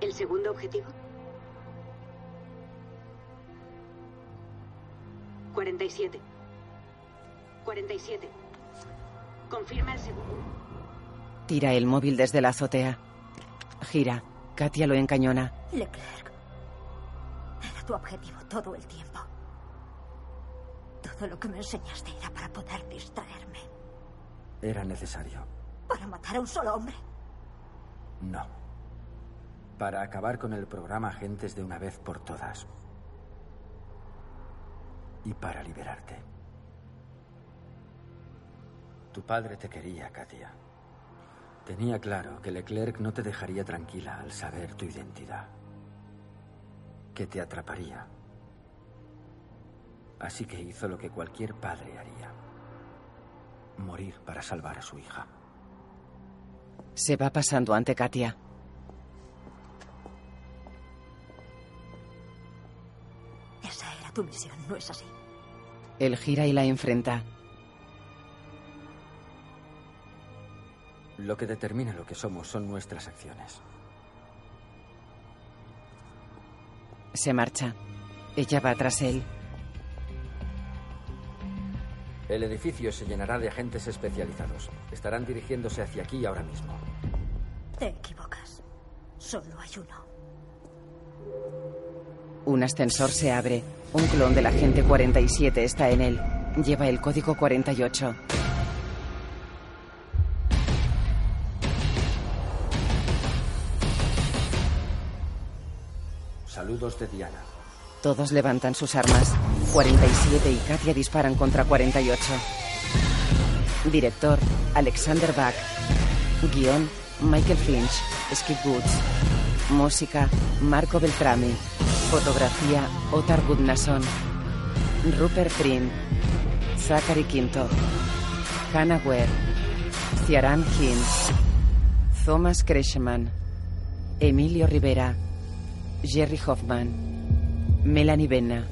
S10: ¿El segundo objetivo? 47. 47. Confirma el segundo.
S19: Tira el móvil desde la azotea. Gira. Katia lo encañona.
S2: Leclerc. Era tu objetivo todo el tiempo. Todo lo que me enseñaste era para poder distraerme.
S7: Era necesario.
S2: Para matar a un solo hombre.
S7: No. Para acabar con el programa Agentes de una vez por todas. Y para liberarte. Tu padre te quería, Katia. Tenía claro que Leclerc no te dejaría tranquila al saber tu identidad. Que te atraparía. Así que hizo lo que cualquier padre haría. Morir para salvar a su hija.
S19: Se va pasando ante Katia.
S2: Esa era tu misión, ¿no es así?
S19: Él gira y la enfrenta.
S7: Lo que determina lo que somos son nuestras acciones.
S19: Se marcha. Ella va tras él.
S7: El edificio se llenará de agentes especializados. Estarán dirigiéndose hacia aquí ahora mismo.
S2: Te equivocas. Solo hay uno.
S19: Un ascensor se abre. Un clon del agente 47 está en él. Lleva el código 48.
S7: De Diana.
S19: Todos levantan sus armas. 47 y Katia disparan contra 48. Director, Alexander Bach. Guión, Michael Finch, Skip Woods. Música, Marco Beltrami. Fotografía, Otar Gudnason. Rupert Friend. Zachary Quinto. Hannah Ware. Ciaran Hinz. Thomas Kretschmann. Emilio Rivera. Jerry Hoffman. Melanie Benna.